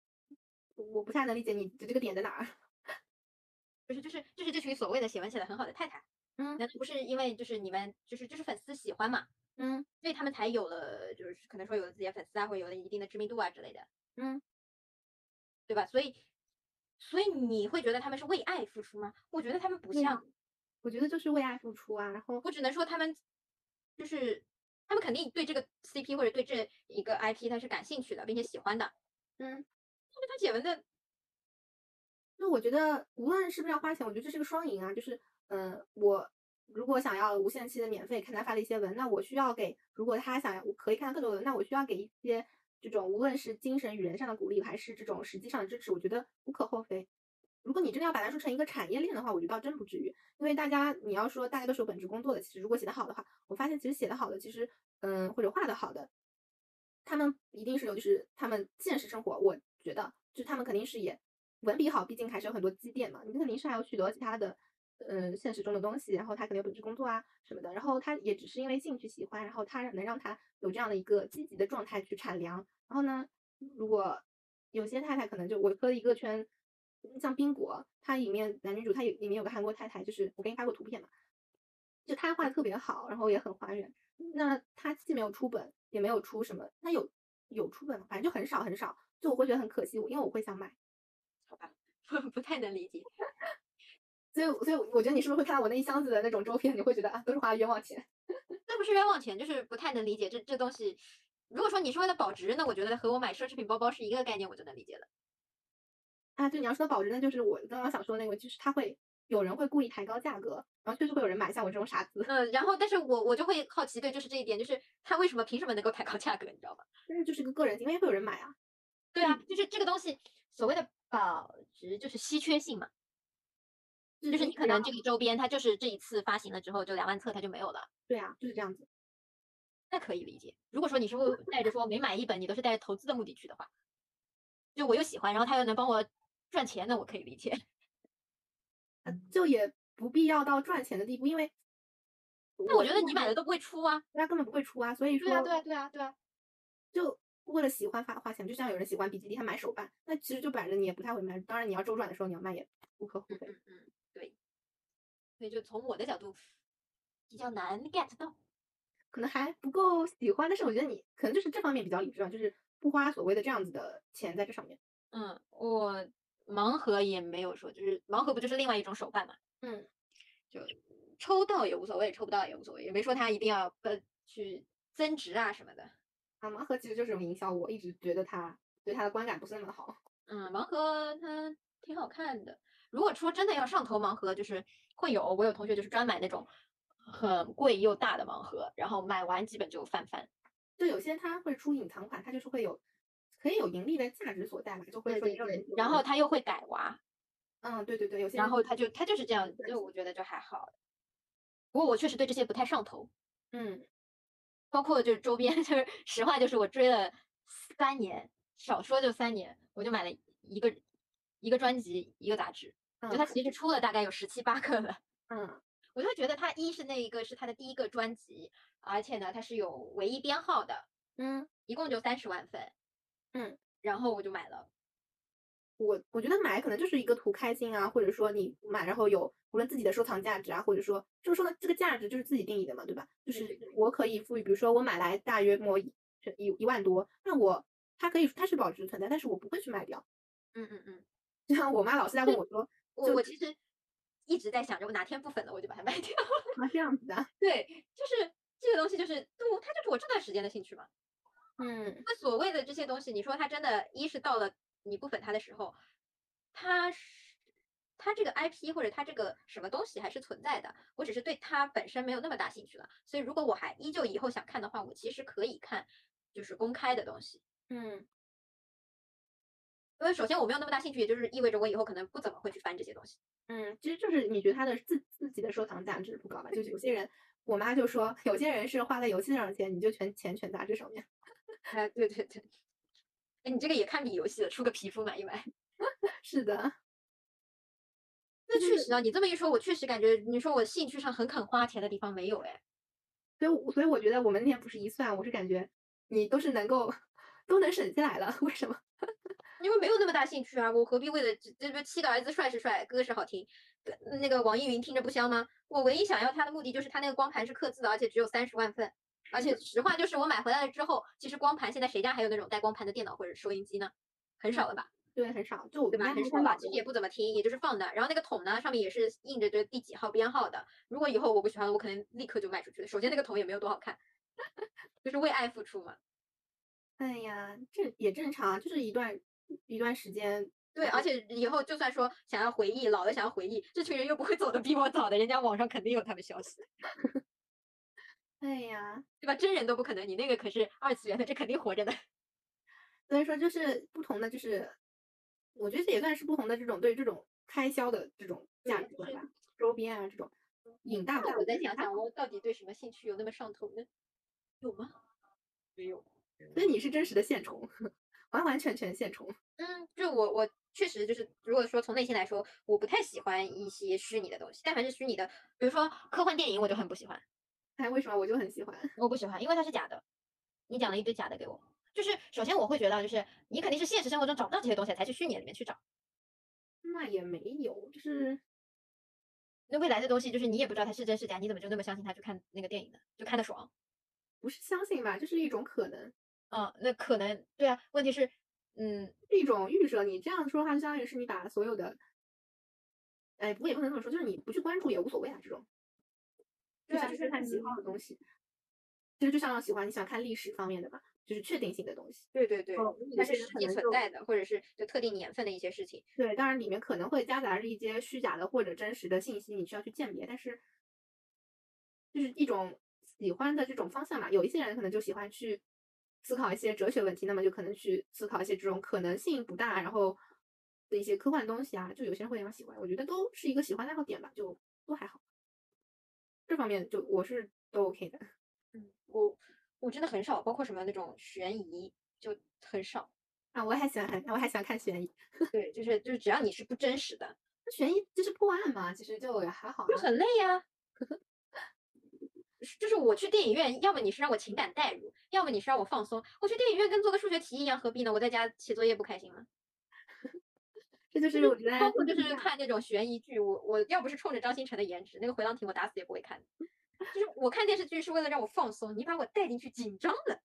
我不太能理解你的这个点在哪儿。就是就是就是这群所谓的写文写的很好的太太，嗯难道不是因为就是你们就是就是粉丝喜欢嘛，嗯所以他们才有了就是可能说有了自己的粉丝啊，或者有了一定的知名度啊之类的，嗯，对吧？所以所以你会觉得他们是为爱付出吗？我觉得他们不像，我觉得就是为爱付出啊，然后我只能说他们就是他们肯定对这个 CP 或者对这一个 IP 他是感兴趣的，并且喜欢的，嗯，但是他写文的那我觉得无论是不是要花钱，我觉得这是个双赢啊。就是，嗯、我如果想要无限期的免费看他发的一些文，那我需要给；如果他想要我可以看到更多的文，那我需要给一些这种无论是精神与人上的鼓励，还是这种实际上的支持，我觉得无可厚非。如果你真的要把它说成一个产业链的话，我觉得倒真不至于。因为大家你要说大家都是有本职工作的，其实如果写得好的话，我发现其实写得好的，其实嗯或者画得好的，他们一定是有就是他们现实生活，我觉得就是他们肯定是也文笔好，毕竟还是有很多积淀嘛，你肯定是还要取得其他的嗯现实中的东西，然后他可能有本职工作啊什么的，然后他也只是因为兴趣喜欢，然后他能让他有这样的一个积极的状态去产粮，然后呢，如果有些太太可能就我磕一个圈。像冰果，它里面男女主，它有里面有个韩国太太，就是我给你发过图片嘛，就她画的特别好，然后也很还原。那她既没有出本，也没有出什么，她有有出本，反正就很少很少，就我会觉得很可惜，因为我会想买。好吧，不太能理解。所以，所以我觉得你是不是会看到我那一箱子的那种周边，你会觉得啊，都是花冤枉钱。那不是冤枉钱，就是不太能理解这这东西。如果说你是为了保值，那我觉得和我买奢侈品包包是一个概念，我就能理解了。啊，对，你要说保值，那就是我刚刚想说的那个，就是他会有人会故意抬高价格，然后确实会有人买，像我这种傻子。嗯，然后但是我我就会好奇，对，就是这一点，就是他为什么凭什么能够抬高价格，你知道吗？但是就是个个人行为，会有人买啊。对啊，就是这个东西所谓的保值就是稀缺性嘛，就是你可能这个周边它就是这一次发行了之后就两万册它就没有了，对啊，就是这样子。那可以理解。如果说你是为 带着说每买一本你都是带着投资的目的去的话，就我又喜欢，然后他又能帮我赚钱，那我可以理解。呃，就也不必要到赚钱的地步，因为那我觉得你买的都不会出啊。他根本不会出啊，所以说对啊，对啊，对啊，对啊。就为了喜欢花花钱，就像有人喜欢比基尼，他买手办，那其实就摆着你也不太会卖。当然你要周转的时候你要卖也无可厚非。嗯。所以就从我的角度比较难 get 到。可能还不够喜欢，但是我觉得你可能就是这方面比较理智啊，就是不花所谓的这样子的钱在这上面。嗯，我盲盒也没有说，就是盲盒不就是另外一种手办嘛？嗯，就抽到也无所谓，抽不到也无所谓，也没说他一定要呃去增值啊什么的。啊，盲盒其实就是种营销，我一直觉得它对它的观感不是那么好。嗯，盲盒它挺好看的。如果说真的要上头盲盒，就是会有我有同学就是专买那种很贵又大的盲盒，然后买完基本就翻番。就有些它会出隐藏款，它就是会有可以有盈利的价值所在嘛，就会然后它又会改娃，嗯，对对对，有些然后他就他就是这样，就我觉得就还好。不过我确实对这些不太上头，嗯包括就是周边，就是实话就是我追了三年，少说就三年，我就买了一个一个专辑一个杂志，就它。嗯其实出了大概有十七八个了。嗯。我就觉得它一是那一个是它的第一个专辑，而且呢它是有唯一编号的，嗯，一共就三十万份，嗯，然后我就买了，我我觉得买可能就是一个图开心啊，或者说你买然后有无论自己的收藏价值啊，或者说就是说呢这个价值就是自己定义的嘛，对吧？就是我可以赋予，比如说我买来大约摸一一一万多，那我它可以它是保值存在，但是我不会去卖掉。嗯嗯嗯，就像我妈老是在问我说 我我其实一直在想着我哪天不粉了我就把它卖掉，啊这样子的，对，就是这个东西就是就它就是我这段时间的兴趣嘛。嗯那所谓的这些东西，你说它真的，一是到了你不粉它的时候，它是它这个 IP 或者它这个什么东西还是存在的，我只是对它本身没有那么大兴趣了。所以如果我还依旧以后想看的话，我其实可以看就是公开的东西。嗯因为首先我没有那么大兴趣，也就是意味着我以后可能不怎么会去翻这些东西。嗯，其实就是你觉得他的自自己的收藏价值不高吧？就是有些人，我妈就说有些人是花在游戏上的钱，你就全钱全砸这上面。哎，对对对，哎，你这个也堪比游戏了，出个皮肤买一买。是的，那确实啊，你这么一说，我确实感觉你说我兴趣上很肯花钱的地方没有哎。所以我所以我觉得我们那天不是一算，我是感觉你都是能够 都能省下来了，为什么？因为没有那么大兴趣啊，我何必为了这这不七个儿子帅是帅，歌是好听，呃那个网易云听着不香吗？我唯一想要它的目的就是它那个光盘是刻字的，而且只有三十万份，而且实话就是我买回来了之后，其实光盘现在谁家还有那种带光盘的电脑或者收音机呢？很少了吧，对，很少，就我对吧？很少了，那些老的其实也不怎么听，也就是放那儿。然后那个桶呢，上面也是印着这第几号编号的。如果以后我不喜欢了，我可能立刻就卖出去了。首先那个桶也没有多好看，就是为爱付出嘛。哎呀，这也正常啊，就是一段一段时间，对，而且以后就算说想要回忆，老了想要回忆，这群人又不会走的比我早的，人家网上肯定有他们消息，哎呀，对吧？真人都不可能，你那个可是二次元的，这肯定活着的。所以说就是不同的，就是我觉得这也算是不同的这种对这种开销的这种价值观吧，周边啊这种瘾大我再想想，我到底对什么兴趣有那么上头呢？有吗？没有。所以你是真实的现充，完完全全现充。嗯，就我我确实就是，如果说从内心来说，我不太喜欢一些虚拟的东西，但凡是虚拟的，比如说科幻电影，我就很不喜欢。哎，为什么我就很喜欢？我不喜欢，因为它是假的。你讲了一堆假的给我，就是首先我会觉得，就是你肯定是现实生活中找不到这些东西，才去虚拟里面去找。那也没有，就是那未来的东西，就是你也不知道它是真是假，你怎么就那么相信它去看那个电影呢？就看得爽。不是相信吧，就是一种可能，嗯，那可能对啊。问题是，嗯，一种预设。你这样说的话，就相当于是你把所有的，哎，不过也不能这么说，就是你不去关注也无所谓啊，这种。就对啊像是看喜好的东西，其实就像喜欢你喜欢看历史方面的吧，就是确定性的东西。对对对哦有些它是实际存在的，或者是就特定年份的一些事情。对，当然里面可能会夹杂着一些虚假的或者真实的信息，你需要去鉴别，但是就是一种喜欢的这种方向嘛。有一些人可能就喜欢去思考一些哲学问题，那么就可能去思考一些这种可能性不大，然后的一些科幻东西啊，就有些人会非常喜欢。我觉得都是一个喜欢爱好点吧，就都还好。这方面就我是都 OK 的。嗯，我我真的很少，包括什么那种悬疑就很少。啊，我还喜欢，我还喜欢看悬疑。对，就是就是只要你是不真实的，悬疑就是破案嘛，其实就也还好、啊。就很累呀、是就是我去电影院，要么你是让我情感代入，要么你是让我放松。我去电影院跟做个数学题一样，何必呢？我在家写作业不开心吗？这就是我觉得包括就是看那种悬疑剧，我我要不是冲着张新成的颜值，那个回廊亭我打死也不会看。就是我看电视剧是为了让我放松，你把我带进去紧张了，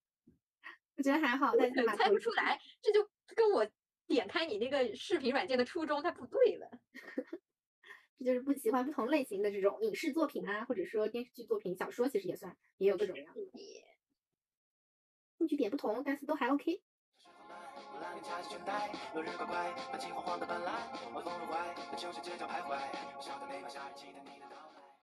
我觉得还好，但是 蛮猜不出来，这就跟我点开你那个视频软件的初衷它不对了。这就是不喜欢不同类型的这种影视作品啊，或者说电视剧作品、小说，其实也算，也有各种各样的。兴趣点不同，但是都还 OK。